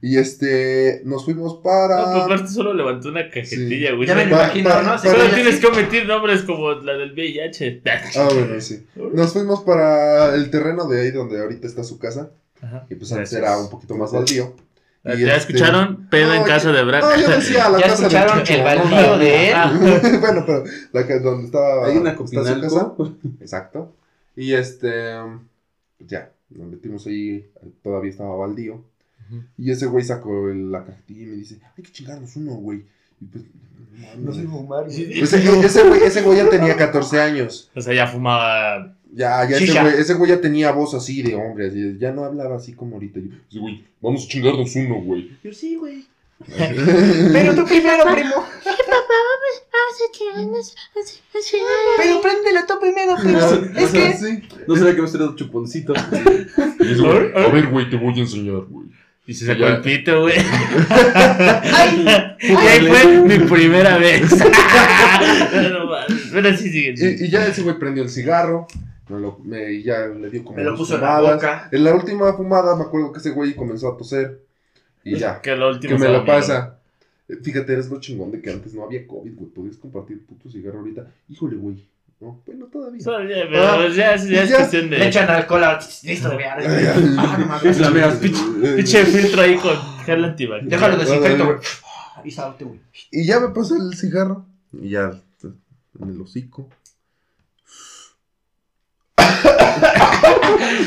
Y este, nos fuimos para... No, pues aparte solo levantó una cajetilla, güey. Ya me imagino, pa- ¿no? Solo tienes así. que omitir nombres como la del VIH. Ah, bueno, sí. Nos fuimos para el terreno de ahí donde ahorita está su casa. Ajá. Y pues antes era un poquito más baldío. Y ¿Ya este- escucharon? Pedo en No, casa de Brack. No, yo decía la ¿Ya casa escucharon de el baldío de él? Ah, bueno, pero la que donde estaba Hay una está su casa. Exacto. Y este, pues ya, nos metimos ahí, todavía estaba baldío. Ujú. Y ese güey sacó el- la cajetilla y me dice, hay que chingarnos uno, güey. Y pues, no sé fumar, güey. Ese, ese güey, ese güey ya tenía 14 años. O sea, ya fumaba. Ya, ya ese güey, ese güey ya tenía voz así de hombre, así, ya no hablaba así como ahorita. Yo, güey, vamos a chingarnos uno, güey. Yo sí, güey. Pero tú primero, primo. Pero préndelo tú primero, primo. Es que. Sí. No sabía que me traído chuponcito. Y ese güey, a ver, güey, te voy a enseñar, güey. Y se sacó el pito, güey. ¡Ay! Y ahí fue mi primera vez. Pero sí, sigue. Y, y ya ese güey prendió el cigarro. Me lo, me, ya le dio como Me lo puso en la boca. En la última fumada me acuerdo que ese güey comenzó a toser. Y ya, Que lo último que me lo pasa. Eh, Fíjate, eres lo chingón de que antes no había COVID, güey. Podías compartir puto cigarro ahorita. Híjole, güey. No, bueno, todavía. Todavía, pero Ah, ya, es- ya es ya. cuestión Le de. echan alcohol a. Listo, güey. Ah, no mames. La Pinche filtro ahí con gel antibacterial. Déjalo desinfecto, güey. Y salte, güey. Y ya me pasó el cigarro. Y ya, en el hocico.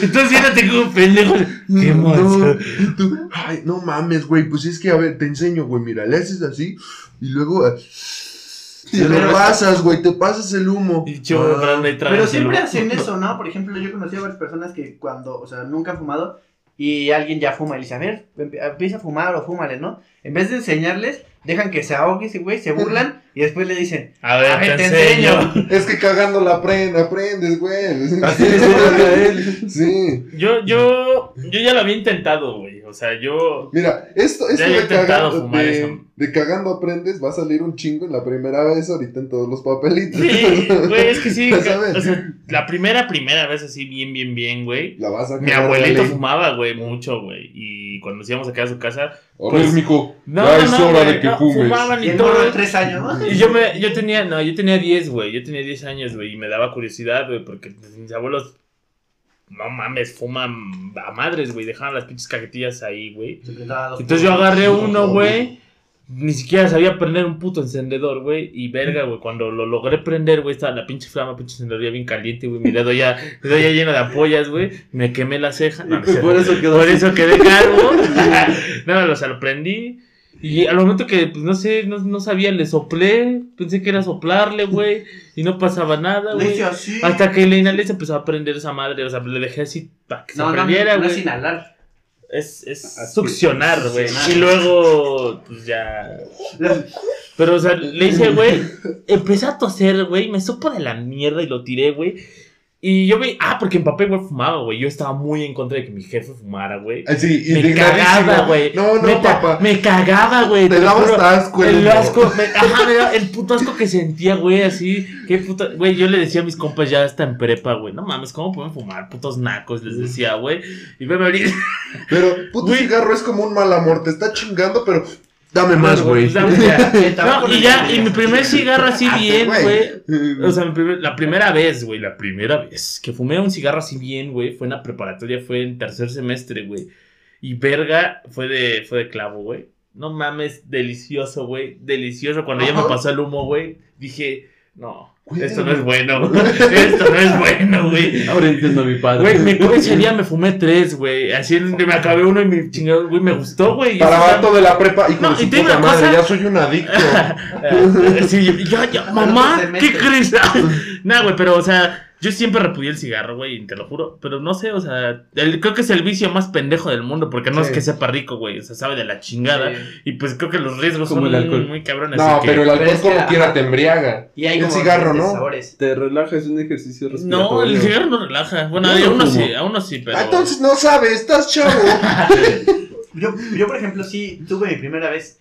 Entonces siéntate como pendejo. Qué No, tú, ay, no mames, güey. Pues es que, a ver, te enseño, güey. Mira, le haces así. Y luego. eh, te lo pasas, güey. Te pasas el humo. Y yo, Ah. Ahí Pero siempre hacen eso, ¿no? Por ejemplo, yo conocí a varias personas que cuando, o sea, nunca han fumado y alguien ya fuma y le dice, a ver, emp- empieza a fumar o fúmale, ¿no? En vez de enseñarles, dejan que se ahogue ese güey, se burlan y después le dicen, A ver, A ver, te te enseño. Es que cagando la aprend- aprendes, güey. Así a él. Sí. Yo, yo, yo ya lo había intentado, güey. O sea, yo. Mira, esto, esto de, cagando, fumar de, eso. de cagando aprendes va a salir un chingo en la primera vez ahorita en todos los papelitos. Sí, güey, es que sí. O sea, la primera, primera vez así, bien, bien, bien, güey. La vas a Mi abuelito fumaba, güey, mucho, güey. Y cuando nos íbamos a quedar a su casa. A Pues- mijo. No, ya no, es no, hora güey, de que no, fumes. fumaban y todo. de tres años, ¿no? Y yo me, yo tenía, no, yo tenía 10, güey. Yo tenía 10 años, güey. Y me daba curiosidad, güey, porque mis abuelos, no mames, fuman a madres, güey. Dejaban las pinches cajetillas ahí, güey. Entonces yo agarré uno, güey. Ni siquiera sabía prender un puto encendedor, güey. Y verga, güey. Cuando lo logré prender, güey, estaba la pinche flama, pinche encendedor ya bien caliente, güey. Mi dedo ya, mi dedo ya lleno de ampollas, güey. Me quemé la ceja. No, no es Por eso quedó Por eso quedé calvo. no, o sea, lo prendí. Y al momento que, pues no sé, no, no sabía, le soplé. Pensé que era soplarle, güey. Y no pasaba nada, güey. Hasta que le inhalé se empezó a prender esa madre. O sea, le dejé así para que se No, no, no, prendiera, no güey. es inhalar. Es, es Así, succionar, güey. Y luego, pues ya. Pero, o sea, le hice, güey. Empecé a toser, güey. Me supo de la mierda y lo tiré, güey. Y yo me. Ah, porque en papel, güey, fumaba, güey. Yo estaba muy en contra de que mi jefe fumara, güey. Ah, Sí, Me cagaba, güey. No, no, papá. Me cagaba, güey. Te lo daba juro. hasta asco El humo. asco, me- ajá, me daba el puto asco que sentía, güey, así. Qué puta, güey, yo le decía a mis compas ya hasta en prepa, güey, no mames, ¿cómo pueden fumar? Putos nacos, les decía, güey. Y me abrí. Pero, puto Güey. cigarro es como un mal amor. Te está chingando, pero dame más, güey. Dame ya. El tabaco No, y ya, y mi primer cigarro así bien, güey. güey. O sea, mi primer- la primera vez, güey, la primera vez que fumé un cigarro así bien, güey, fue en la preparatoria, fue en tercer semestre, güey. Y verga, fue de, fue de clavo, güey. No mames, delicioso, güey. Delicioso. Cuando ya me Ajá. pasó el humo, güey, dije, no. Esto no es bueno. esto no es bueno, güey. Ahora entiendo a mi padre. Güey, me, ese día me fumé tres, güey. Así me acabé uno y me chingado, güey, me gustó, güey. Para vato de la prepa, hijo No, de y su puta una madre, cosa. ya soy un adicto. Sí, ya, ya, mamá, ¿qué crees? nah, güey, pero, o sea, yo siempre repudié el cigarro, güey, te lo juro. Pero no sé, o sea, el- creo que es el vicio más pendejo del mundo, porque no Sí. es que sepa rico, güey, o sea, sabe de la chingada. Sí. Y pues creo que los riesgos Como son el alcohol. muy cabrones. No, que- pero el alcohol Pero es que, como quiera te embriaga. Y hay El como cigarro, ¿no? sabores. Te relaja, es un ejercicio respiratorio. No, el cigarro no relaja. Bueno, a no uno sí, a uno sí, pero. Ah, entonces no sabes, estás chavo. Yo, yo, por ejemplo, sí tuve mi primera vez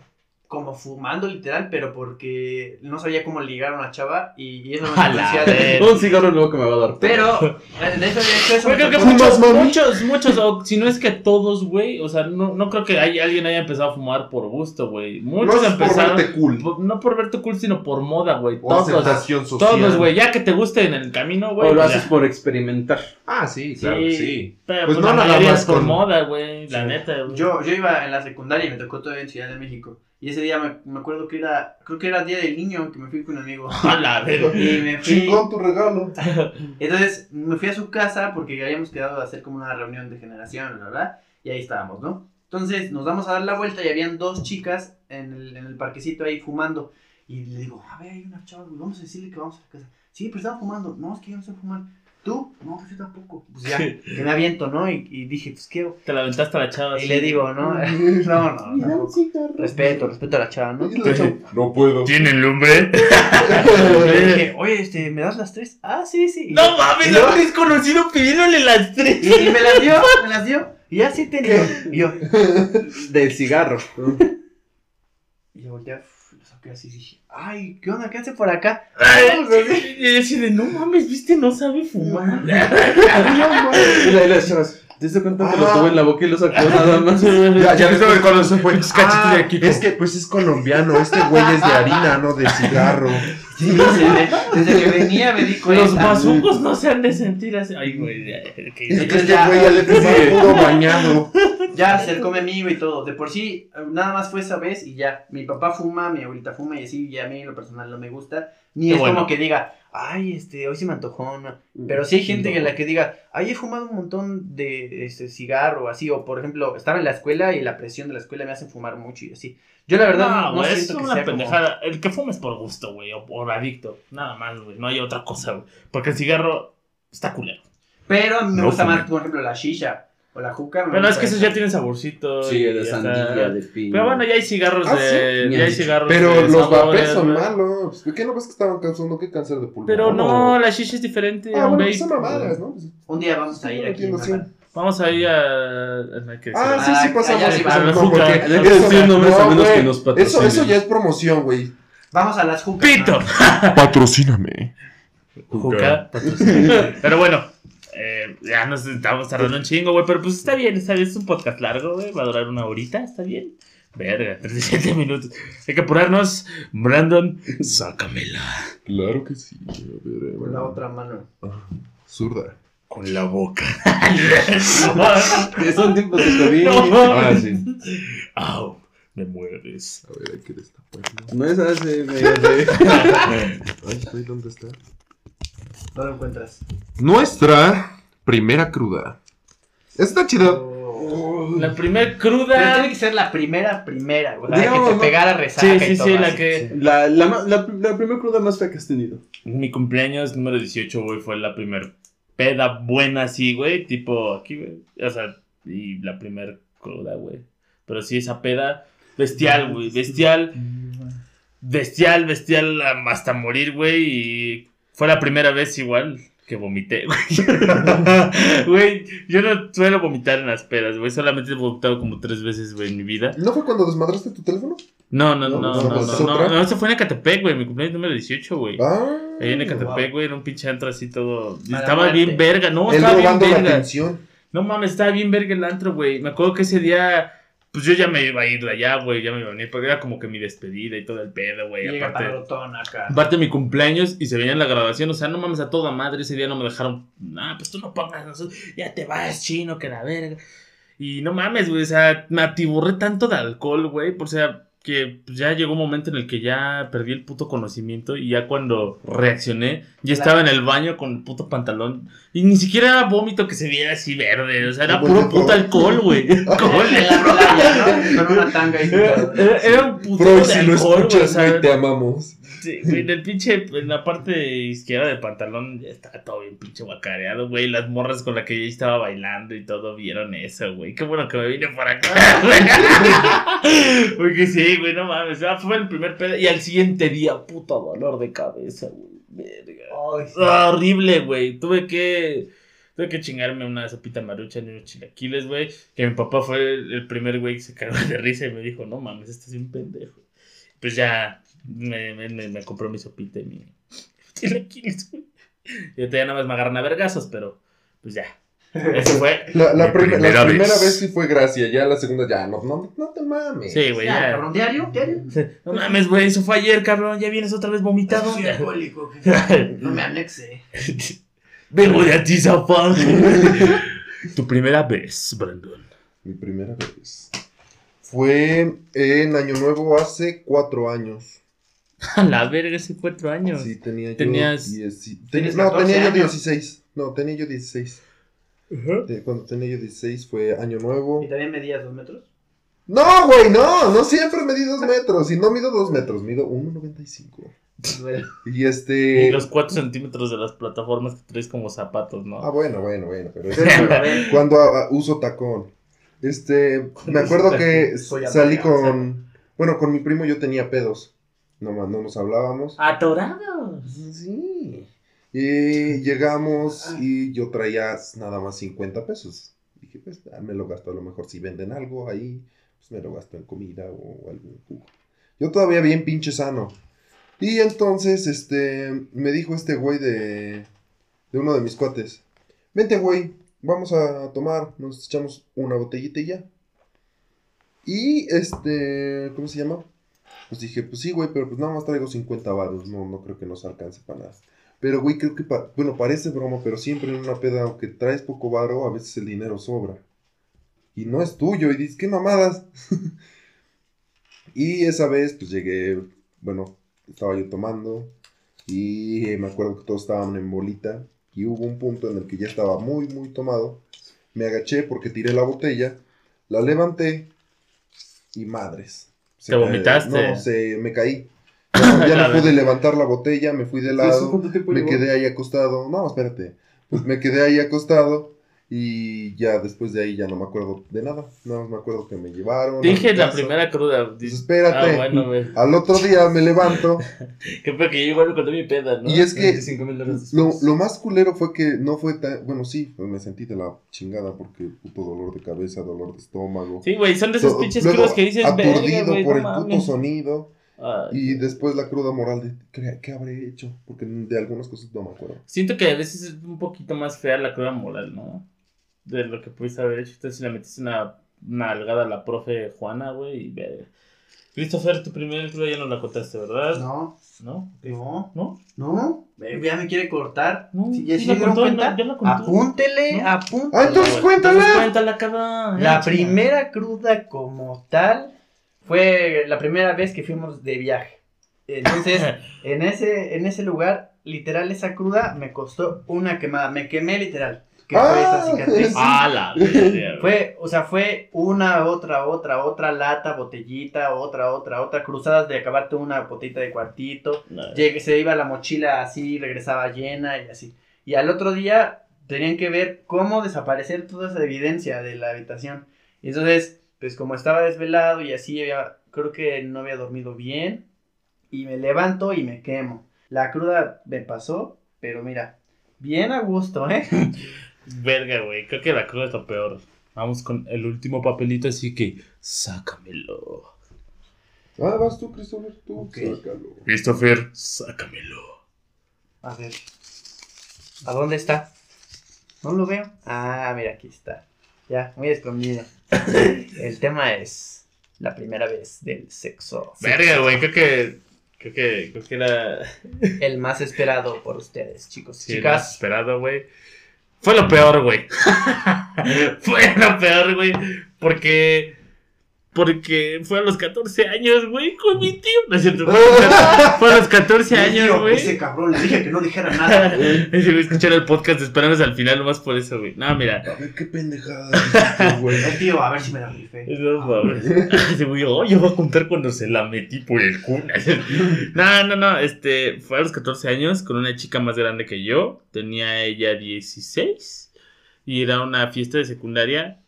como fumando literal, pero porque no sabía cómo ligar a una chava y, y eso me A la convencía de... Un cigarro nuevo que me va a dar. Pero, de eso, de hecho, eso me creo que muchos, muchos, muchos, o si no es que todos, güey, o sea, no, no creo que hay- alguien haya empezado a fumar por gusto, güey. No Muchos es por empezaron, verte cool. por- no por verte cool, sino por moda, güey. O Todos, aceptación social. todos, güey, ya que te guste en el camino, güey. O lo haces ya. por experimentar. Ah, sí, claro, Sí. sí. Pero Pues pues, no la nada mayoría más es por con- moda, güey, la Sí. neta, güey. Yo, yo iba en la secundaria y me tocó todavía en Ciudad de México. Y ese día me, me acuerdo que era, creo que era Día del Niño, que me fui con un amigo. A la verga. Y me fui, Chingón tu regalo. entonces me fui a su casa porque habíamos quedado a hacer como una reunión de generación, ¿verdad? Y ahí estábamos, ¿no? Entonces nos vamos a dar la vuelta y habían dos chicas en el, en el parquecito ahí fumando. Y le digo, a ver, hay una chava, vamos a decirle que vamos a la casa. Sí, pero están fumando. No, es que yo no sé fumar. ¿Tú? No, pues yo tampoco. Pues ya, que me aviento, ¿no? Y, y dije, pues qué. Te la aventaste a la chava. Y así. le digo, ¿no? No, no, no. Respeto, respeto a la chava, ¿no? No puedo. ¿Tienen lumbre? Le dije, oye, este, ¿me das las tres? Ah, sí, sí. Y No yo- mames, un desconocido pidiéndole las tres. y me las dio, me las dio. Y ya sí tenía. Y yo, Del cigarro. y yo volteé, saqué así dije, ay, ¿qué onda? ¿Qué hace por acá? Ay, Y así de, no mames, viste, no sabe fumar. Y y las chavas. ¿Te diste cuenta que lo tuvo en la boca y lo sacó nada más? Ya, ya después después cuando se fue, Ah, es que pues es colombiano, este güey es de harina, no de cigarro. Sí, desde, desde que venía me di cuenta. Los bazucos no se han de sentir así. Ay, güey, ya, ¿qué Es que este güey ya le fumó puro bañado. Ya se acercó mi amigo y todo. De por sí, nada más fue esa vez y ya. Mi papá fuma, mi abuelita fuma y así, y a mí lo personal no me gusta. Ni Qué es bueno. como que diga, ay, este, hoy se me antojó. no. Pero sí hay gente que la que diga, ay, he fumado un montón de este, cigarro, así. O por ejemplo, estaba en la escuela y la presión de la escuela me hace fumar mucho y así. Yo la verdad no, No, no es siento que una sea como- pendejada. El que fume es por gusto, güey, o por adicto. Nada más, güey. No hay otra cosa, güey. Porque el cigarro está culero. Pero a mí me No gusta fume. más, por ejemplo, la shisha o la juca. me Pero es que esos eso. ya tienen saborcito. Sí, y de sandía, de piña. Pero bueno, ya hay cigarros Ah, de. sí. Ya hay cigarros Pero de los vapes son malos. ¿Qué no ves que estaban causando qué cáncer de pulmón? Pero no, la shisha es diferente. Ah, a un bueno, pues son mamadas, ¿no? Un día vamos a ir no aquí. Vamos a ir a. a- que Ah, sí, sí, pasamos, allá sí, a la juca. Hay que eso- decir nombres a menos que nos Eso, patrocinen. eso ya es promoción, güey. Vamos a las jucas. ¡Pito! Patrocíname. Juca. Pero bueno, eh, ya nos estamos tardando un chingo, güey. Pero pues está bien, está bien. Es un podcast largo, güey. Va a durar una horita, está bien. Verga, 37 minutos. Hay que apurarnos. Brandon, sácamela. Claro que sí. A ver, eh, Con la otra mano. ah, Zurda. Con la boca. Son tiempos de COVID. No. Ah, sí. Au, me mueres. A ver, hay que destaparlo. No es así, güey. Ay, ¿dónde está? No lo encuentras. Nuestra primera cruda. Está chido. La primer Pero tiene cruda. que ser la primera, primera, güey. La que Digamos, te no. pegara resaca Sí, y sí, todo sí, así. la que. La, la, la, la primera cruda más fea que has tenido. Mi cumpleaños número 18, güey, fue la primer peda buena así, güey. Tipo aquí, güey. O sea, y la primer cruda, güey. Pero sí, esa peda bestial, güey. Bestial. Bestial, bestial hasta morir, güey. Y fue la primera vez igual que vomité, güey. Güey, yo no suelo vomitar en las pedas, güey. Solamente he vomitado como tres veces, güey, en mi vida. ¿No fue cuando desmadraste tu teléfono? No, no, no, No, no, no, no, eso fue en Ecatepec, güey. Mi cumpleaños número 18, güey. Ah. Ahí en Ecatepec, wow. güey, en un pinche antro así todo. Mala estaba muerte. bien verga, no, Él estaba bien robando la verga. atención. No mames, estaba bien verga el antro, güey. Me acuerdo que ese día, pues yo ya me iba a ir de allá, güey, ya me iba a venir, porque era como que mi despedida y todo el pedo, güey. Aparte, acá. aparte mi cumpleaños y se veía en la grabación, o sea, no mames, a toda madre, ese día no me dejaron, nah, pues tú no pongas, nosotros, ya te vas, chino, que la verga. Y no mames, güey, o sea, me atiborré tanto de alcohol, güey, por sea, que pues, ya llegó un momento en el que ya perdí el puto conocimiento y ya cuando reaccioné, ya estaba en el baño con el puto pantalón y ni siquiera era vómito que se viera así verde, o sea, era puro puto alcohol, güey. Con una tanga y Era, era- era un puto alcohol, güey, o escuchas, sea, güey, te amamos. Sí, güey, en el pinche, en la parte izquierda del pantalón ya estaba todo bien pinche guacareado, güey. Las morras con las que yo estaba bailando y todo vieron eso, güey. Qué bueno que me vine por acá, güey. Porque sí, güey, no mames. Ah, Fue el primer pedo. Y al siguiente día, puto dolor de cabeza, güey. Verga. Ay, horrible, güey. Tuve que. Tuve que chingarme una sopita marucha y unos chilaquiles, güey. Que mi papá fue el primer güey que se cagó de risa y me dijo, no mames, estás bien pendejo. pues ya me, me, me, me compró mi sopita y mi chilaquiles, güey. Y ahorita ya nada más me agarran a vergazos, pero pues ya. Eso fue. La, la Mi prim- la primera primera, vez. vez. sí fue gracia, ya la segunda ya, no, no, no te mames. Sí, güey, Ya, ya. cabrón, diario, diario. No mames, güey, eso fue ayer, cabrón. Ya vienes otra vez vomitado. Soy alcohólico. No me anexe. Vengo de Atizapán. tu primera vez, Brandon. Mi primera vez. Fue en Año Nuevo hace cuatro años. A la verga, hace cuatro años. Sí, tenía yo. Tenías- dieci- ten- no, 14 tenía yo años. 16. No, tenía yo 16. Ajá. Te- Cuando tenía yo 16 fue Año Nuevo. ¿Y también medías dos metros? No, güey, no, no siempre medí dos metros. Y no mido dos metros, mido 1,95. Bueno, Y este. Y los cuatro centímetros de las plataformas que traes como zapatos, ¿no? Ah, bueno, bueno, bueno, pero cuando ah, uso tacón. Este, me acuerdo que salí con, bueno, con mi primo yo tenía pedos. No más, no nos hablábamos. ¡Atorados! Sí. Y llegamos y yo traía nada más 50 pesos. Dije, pues ah, me lo gasto a lo mejor si venden algo ahí, pues me lo gasto en comida o algún jugo. Yo todavía bien pinche sano. Y entonces, este, me dijo este güey de, de uno de mis cuates, vente güey, vamos a tomar, nos echamos una botellita y ya. Y este, ¿cómo se llama? Pues dije, pues sí, güey, pero pues nada más traigo 50 varos, no, no creo que nos alcance para nada. Pero, güey, creo que, bueno, parece broma, pero siempre en una peda, aunque traes poco varo, a veces el dinero sobra. Y no es tuyo, y dices, ¿qué mamadas? y esa vez, pues llegué, bueno, estaba yo tomando, y me acuerdo que todos estaban en bolita, y hubo un punto en el que ya estaba muy, muy tomado. Me agaché porque tiré la botella, la levanté, y madres. Se ¿Te me- vomitaste? No, se me caí. Ya, no pude levantar la botella, me fui de ¿Eso lado, cuánto tiempo me llevó? quedé ahí acostado. No, espérate. Pues me quedé ahí acostado y ya después de ahí ya no me acuerdo de nada. Nada más me acuerdo que me llevaron. Dije la primera cruda. Pues espérate. Ah, bueno. Al otro día me levanto Que fue que yo igual conté mi peda, ¿no? y es que 25 mil dólares lo, lo más culero fue que no fue tan... Bueno, sí, pues me sentí de la chingada porque puto dolor de cabeza, dolor de estómago. Sí, güey, son de esos pinches crudas que dices, aturdido güey, por no el puto mames. sonido Ay. y después la cruda moral de ¿qué, qué habré hecho? Porque de algunas cosas no me acuerdo. Siento que a veces es un poquito más fea la cruda moral, ¿no? De lo que pudiste haber hecho. Entonces, si le metiste una, una algada a la profe Juana, güey, y ve. Christopher, tu primera cruda ya no la contaste, ¿verdad? no, ¿No? no, ¿No? no. Ya me quiere cortar. No, ¿Sí, ¿Ya sí se la dieron contó, cuenta? no, ya la contó. Apúntele, ¿No? apúntele. Ah, entonces Entonces, cuéntala. cuéntala, cabrón. La primera cruda como tal fue la primera vez que fuimos de viaje. Entonces, en ese, en ese lugar, literal, esa cruda me costó una quemada. Me quemé literal. Que fue esta cicatriz. Ah, la verga, güey. Fue, o sea, fue una, otra, otra, otra lata, botellita, otra, otra, otra, cruzadas de acabarte una botellita de cuartito. No. Llegué, se iba la mochila así, regresaba llena y así. Y al otro día tenían que ver cómo desaparecer toda esa evidencia de la habitación. Y entonces, pues como estaba desvelado y así, había, creo que no había dormido bien. Y me levanto y me quemo. La cruda me pasó, pero mira, bien a gusto, ¿eh? Verga, güey. Creo que la cruda es lo peor. Vamos con el último papelito, así que sácamelo. Ah, vas tú, Christopher, tú. Ok. Sácalo. Christopher, sácamelo. A ver. ¿A dónde está? No lo veo. Ah, mira, aquí está. Ya, muy escondido. El tema es la primera vez del sexo. Verga, güey. Creo que. Creo que. Creo que era. El más esperado por ustedes, chicos. y Sí, más chicas. esperado, güey. Fue lo peor, güey. fue lo peor, güey. Porque. Porque fue a los 14 años, güey, con mi tío. No es cierto. Fue a los 14 años, güey. Ese cabrón, le dije que no dijera nada. Ese güey escuchar el podcast, esperarnos al final nomás por eso, güey. No, mira. A ver qué pendejada. güey. El tío, a ver si me la rifé. No, mames. Ese güey, oh, yo voy a contar cuando se la metí por el culo. No, no, no. Este, fue a los 14 años con una chica más grande que yo. Tenía ella 16. Y era una fiesta de secundaria.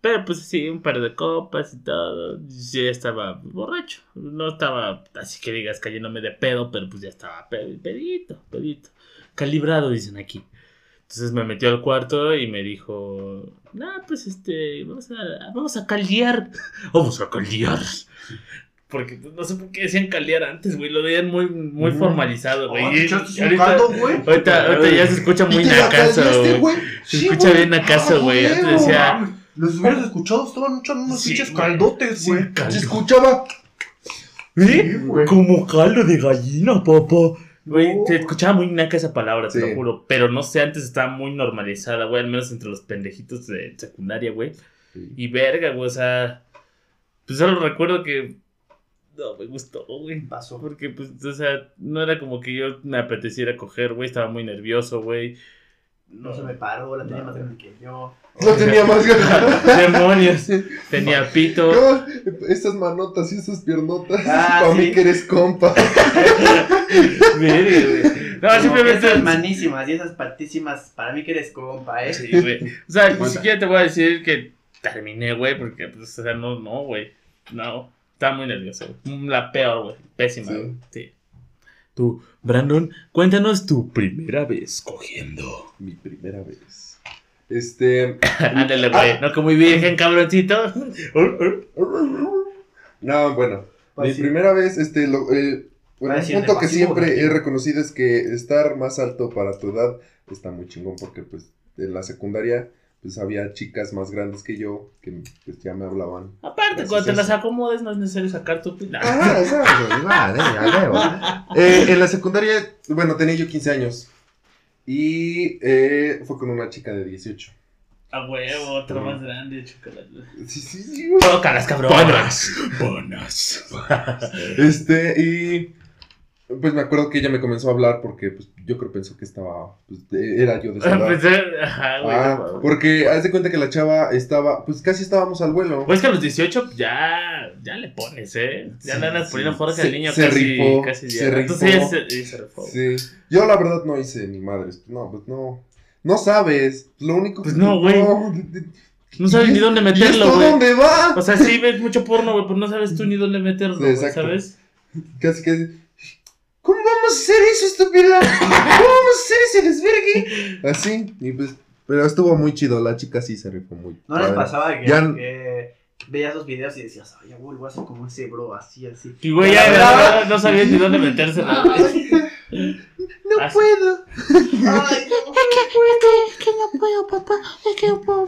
Pero pues sí, un par de copas y todo. Ya estaba borracho. No estaba así que digas cayéndome de pedo, pero pues ya estaba pe- pedito, pedito. Calibrado, dicen aquí. Entonces me metió al cuarto y me dijo, nah, pues este, vamos a, vamos a caldear. Vamos a caldear. Porque pues, no sé por qué decían caldear antes, güey. Lo veían muy, muy Mm. formalizado, güey. Oh, Y- ¿te echaste un ahorita, güey? ahorita, ahorita ya se escucha muy ¿Y te la nacazo, caldeaste, güey. Se Sí, escucha bien acaso, Ah, güey. Antes decía. Los hubieras escuchado, estaban echando unos Sí, pinches güey. caldotes, Sí, güey. caldo. Se escuchaba. ¿Eh? Como caldo de gallina, papá. Güey, No. se escuchaba muy naca esa palabra, te Sí. lo juro. Pero no sé, antes estaba muy normalizada, güey. Al menos entre los pendejitos de secundaria, güey. Y verga, güey, o sea. Pues solo recuerdo que. No, me gustó, güey. Pasó. Porque, pues, o sea, no era como que yo me apeteciera coger, güey. Estaba muy nervioso, güey. No se me paró, la tenía No. más grande que yo. No tenía más ganas. Demonios. Tenía pito. No, estas manotas y esas piernotas. Ah, para sí. mí que eres compa. Verga, güey. No, Como simplemente. Esas manísimas y esas patísimas, para mí que eres compa, eh. Sí, güey. O sea, ni siquiera te voy a decir que terminé, güey, porque, pues, o sea, no, no, güey. No, estaba muy nervioso, güey. La peor, güey. Pésima, Sí. güey. Sí. Tú, Brandon, cuéntanos tu primera vez cogiendo. Mi primera vez. Este. Ándale, güey. No, como muy virgen, cabroncito. No, bueno. Mi sí. primera vez, este, lo, eh, bueno, un punto que siempre he reconocido es que estar más alto para tu edad está muy chingón porque pues en la secundaria pues había chicas más grandes que yo que pues ya me hablaban. Aparte, cuando te las acomodes, no es necesario sacar tu pila. Ajá, exacto, igual, eh, a huevo. Eh, en la secundaria, bueno, tenía yo 15 años y eh, fue con una chica de 18. A huevo, otro más grande, chocolate. Sí, sí, sí. Tócalas, cabrón. Bonas. Este, y pues me acuerdo que ella me comenzó a hablar porque pues yo creo pensó que estaba, pues era yo de su edad. Pensé, ajá, güey. Ah, no porque haz de cuenta que la chava estaba, pues casi estábamos al vuelo. Pues que a los 18 ya, ya le pones, ¿eh? Ya Sí, le andas sí. poniendo Se- al niño se casi, casi se rifó. Entonces ella se. Sí. Yo la verdad no hice ni madres. No, pues no. No sabes. Lo único Pues que- no, güey. No sabes ¿Y ni dónde ¿Y meterlo, güey. dónde va? O sea, sí ves mucho porno, güey, pero no sabes tú ni dónde meterlo, Sí, güey. ¿sabes? Casi que. ¿Cómo vamos a hacer eso, estúpida? ¿Cómo vamos a hacer ese desvergue? Así. Y pues. Pero estuvo muy chido. La chica sí se rifó muy. ¿No les pasaba que, Ya- que veías esos videos y decías, ay, ya vuelvo a hacer como ese bro, así, así? Y güey, ya de verdad no sabías ni dónde meterse, ¿no? güey. No Así. puedo. Ay,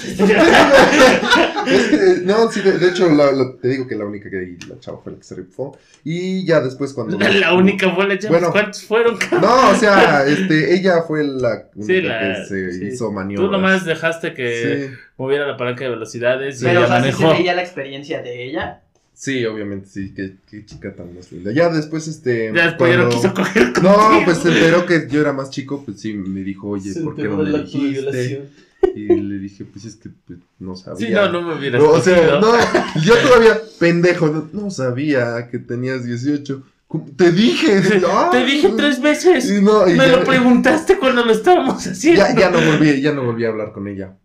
Este, no, sí, de, de hecho, la- la- te digo que la única que la chava fue la que se rifó. Y ya después cuando... La, la única fue la chava. Bueno. ¿Cuántos fueron? No, o sea, este, ella fue la única Sí, la- que se sí. hizo maniobras. Tú nomás dejaste que Sí, moviera la palanca de velocidades y Pero, o ella sea, sí se manejó. veía la experiencia de ella. Sí, obviamente, sí, qué, qué chica tan más linda. Ya después, este... Ya después ya no quiso coger No, pues se enteró que yo era más chico, pues sí, me dijo, oye, ¿por qué no me dijiste? Y le dije, pues es que pues, no sabía. Sí, no, no me hubieras O sea, no, yo todavía, pendejo, no, no sabía que tenías 18. ¿Cómo? Te dije. ah, Te dije tres veces. y no, y Me ya, lo preguntaste cuando lo estábamos haciendo. ya, ya no volví, ya no volví a hablar con ella.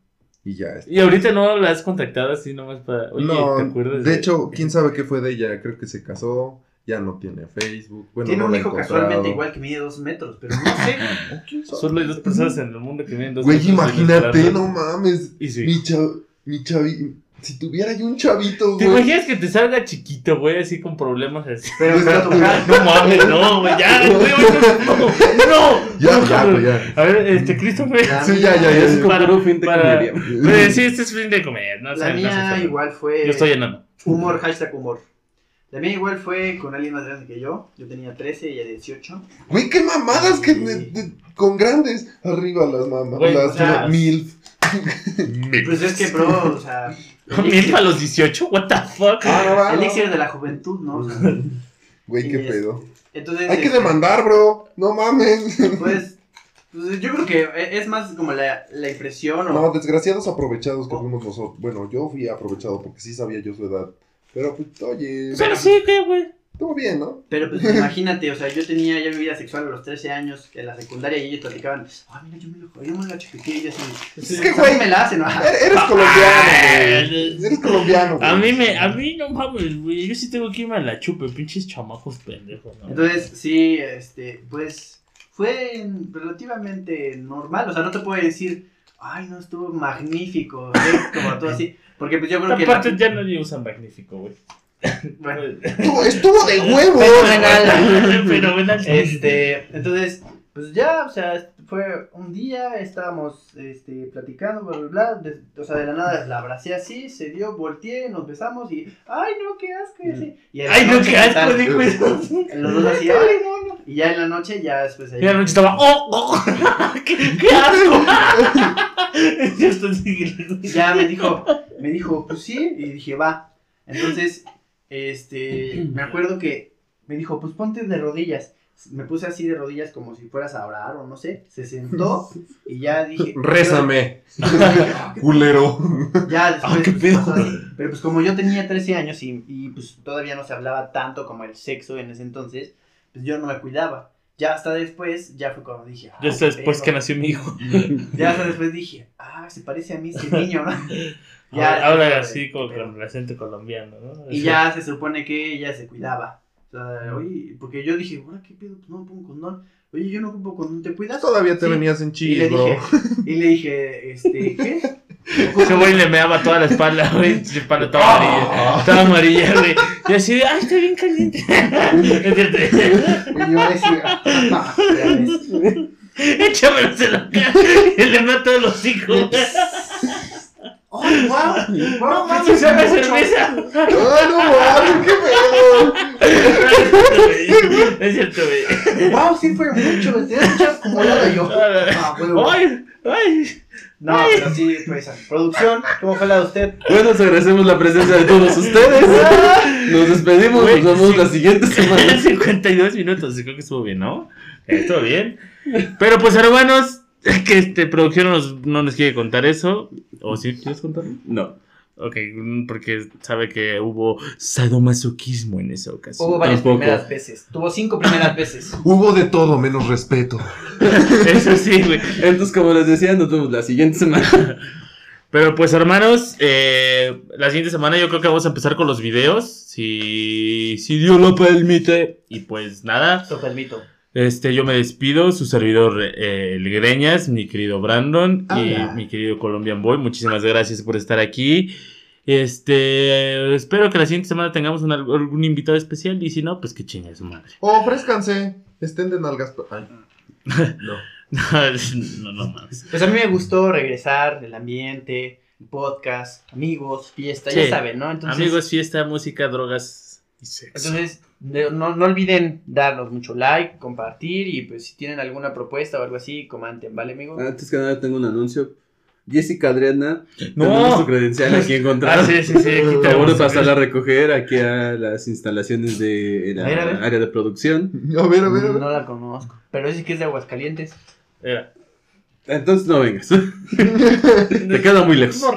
Y ya. este, Y ahorita no la has contactado así nomás para. Oye, no, ¿te acuerdas? de hecho, quién sabe qué fue de ella. Creo que se casó, ya no tiene Facebook. Bueno, Tiene no un hijo casualmente igual que mide dos metros, pero no sé. ¿quién sabe? Solo hay dos personas en el mundo que vienen dos Güey, metros de imagínate, no mames. Y sí. Mi chav, mi chavi, si tuviera yo un chavito, ¿Te güey. imaginas que te salga chiquito, güey, así con problemas así? Pero, pero tu cara- No mames, no, güey, ya, güey, no, no. Ya, no, ya, güey, ya. A ver, este, Christopher. Sí, ya, ya, ya, Es sí. como Para- puro fin de para- comedia. Güey, sí, este es fin de comer, no La mía sé. igual fue Yo estoy enano. humor, hashtag humor. La mía igual fue con alguien más grande que yo. Yo tenía 13 y ella 18. Güey, qué mamadas que de- de- con grandes. Arriba las mamás, Güey, las o sea, mil. Pues es que, bro, o sea. ¿Mil para los 18? ¿What the fuck? Ah, no, va, no. Elixir de la juventud, ¿no? Güey, qué pedo. entonces. Hay que este, demandar, bro. No mames. Pues, pues, yo creo que es más como la, la impresión o. No, desgraciados aprovechados que fuimos nosotros. Bueno, yo fui aprovechado porque sí sabía yo su edad. Pero pues, oye, Pero sí, ¿qué, güey? Estuvo bien, ¿no? Pero pues imagínate, o sea, yo tenía ya mi vida sexual a los 13 años, en la secundaria, y ellos platicaban, ah, mira, yo me lo yo me la chupequé, y yo así. Es que, "A mí güey, me la hacen, ¿no? Er- Eres colombiano, güey. Eres colombiano, güey. A mí me, a mí no mames, güey. Yo sí tengo que irme a la chupe, pinches chamacos pendejos, ¿no? Entonces, sí, este, pues, fue relativamente normal, o sea, no te puedo decir, ay, no, estuvo magnífico, ¿eh? como todo así, porque pues yo creo que... la- Aparte ya nadie usa magnífico, güey. Bueno, Estuvo, estuvo de huevo. Fenomenal. Fenomenal. Este, entonces, pues ya, o sea, fue un día, estábamos este, platicando, bla, bla, bla, de- o sea, de la nada la abracé así, se dio, volteé, nos besamos y, ay, no, qué asco, y así. Y en Ay, no, qué asco, tal, dijo eso. Los dos así, ay, no, no. Y ya en la noche, ya después ahí. Y la noche estaba, ¡oh! oh qué, ¡Qué asco! Ya me dijo, me dijo, pues sí, y dije, va. Entonces, este, me acuerdo que me dijo, pues ponte de rodillas. Me puse así de rodillas como si fueras a orar o no sé. Se sentó y ya dije. Rézame, "Ah, qué culero. Ya después. Ah, qué pedo. Pero pues como yo tenía 13 años y, y, pues todavía no se hablaba tanto como el sexo en ese entonces, pues yo no me cuidaba. Ya hasta después, ya fue cuando dije. "Ah, Ya hasta después pedo". que nació mi hijo. Ya hasta después dije, ah, se parece a mí este niño, ¿no? Ahora, ahora después, así como con el acento colombiano, ¿no? Y ya se supone que ella se cuidaba. O sea, oye, porque yo dije, ahora qué pedo, pues no me pongo condón. Oye, yo no ocupo condón, ¿te cuidas? Todavía te Sí. venías en Y le chis, bro. dije, y le dije, este, ¿qué? Ese güey le meaba toda la espalda, güey. Su espalda toda amarilla. Toda amarilla, güey. Y así de, ay, está bien caliente. Y yo decía, "Ah, ya ves". Échamelos en la cara. Y le mato los hijos. ¡Ay, wow! ¡Wow, ¿Qué se sabe cerveza? ¡Ay, no mames! ¡Qué pedo! Es cierto, güey. ¡Wow! Sí fue mucho, te has echado como nada yo. Ah, huevo. Ay, ay. No, pero sí fue esa. Producción, ¿cómo fue la de usted? Bueno, os agradecemos la presencia de todos ustedes. Nos despedimos, Güey, nos vemos sí. la siguiente semana. 52 minutos, creo que estuvo bien, ¿no? Eh, Estuvo bien. Pero pues, hermanos, que este producción nos- no nos quiere contar eso. ¿O sí quieres contarlo? No. Ok, mm, porque sabe que hubo sadomasoquismo en esa ocasión. Hubo varias tampoco. primeras veces. Tuvo cinco primeras veces. Hubo de todo menos respeto. Eso sí, güey. Entonces, como les decía, nos vemos la siguiente semana. Pero pues hermanos, eh, la siguiente semana yo creo que vamos a empezar con los videos. Si, si Dios lo permite. Y pues nada, Lo permito. Este, yo me despido, su servidor eh, El Greñas, mi querido Brandon y Hola. mi querido Colombian Boy. Muchísimas gracias por estar aquí. Este, espero que la siguiente semana tengamos un- algún invitado especial y si no, pues que chingue su madre. Ofrézcanse. Estén de nalgas. Ay. No. no, no mames. Pues a mí me gustó regresar, el ambiente, el podcast, amigos, fiesta, Sí. ya saben, ¿no? Entonces, Amigos, fiesta, música, drogas. Entonces, de- no, no olviden darnos mucho like, compartir y pues si tienen alguna propuesta o algo así, comenten, ¿vale, amigo? Antes que nada, tengo un anuncio. Jessica Adriana, No. tenemos su credencial aquí encontrado. Ah, sí, sí, sí. Aquí Te tenemos- voy a pasarla a recoger aquí a las instalaciones de la A ver, a ver. área de producción. A ver, a ver, a ver. No la conozco, pero sí que es de Aguascalientes. Era. Entonces no vengas. Te queda muy lejos. No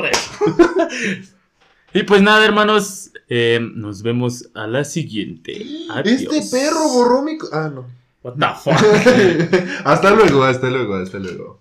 y pues nada, hermanos. eh, nos vemos a la siguiente. Adiós. Este perro borró mi. Ah, no. What the fuck? hasta luego, hasta luego, hasta luego.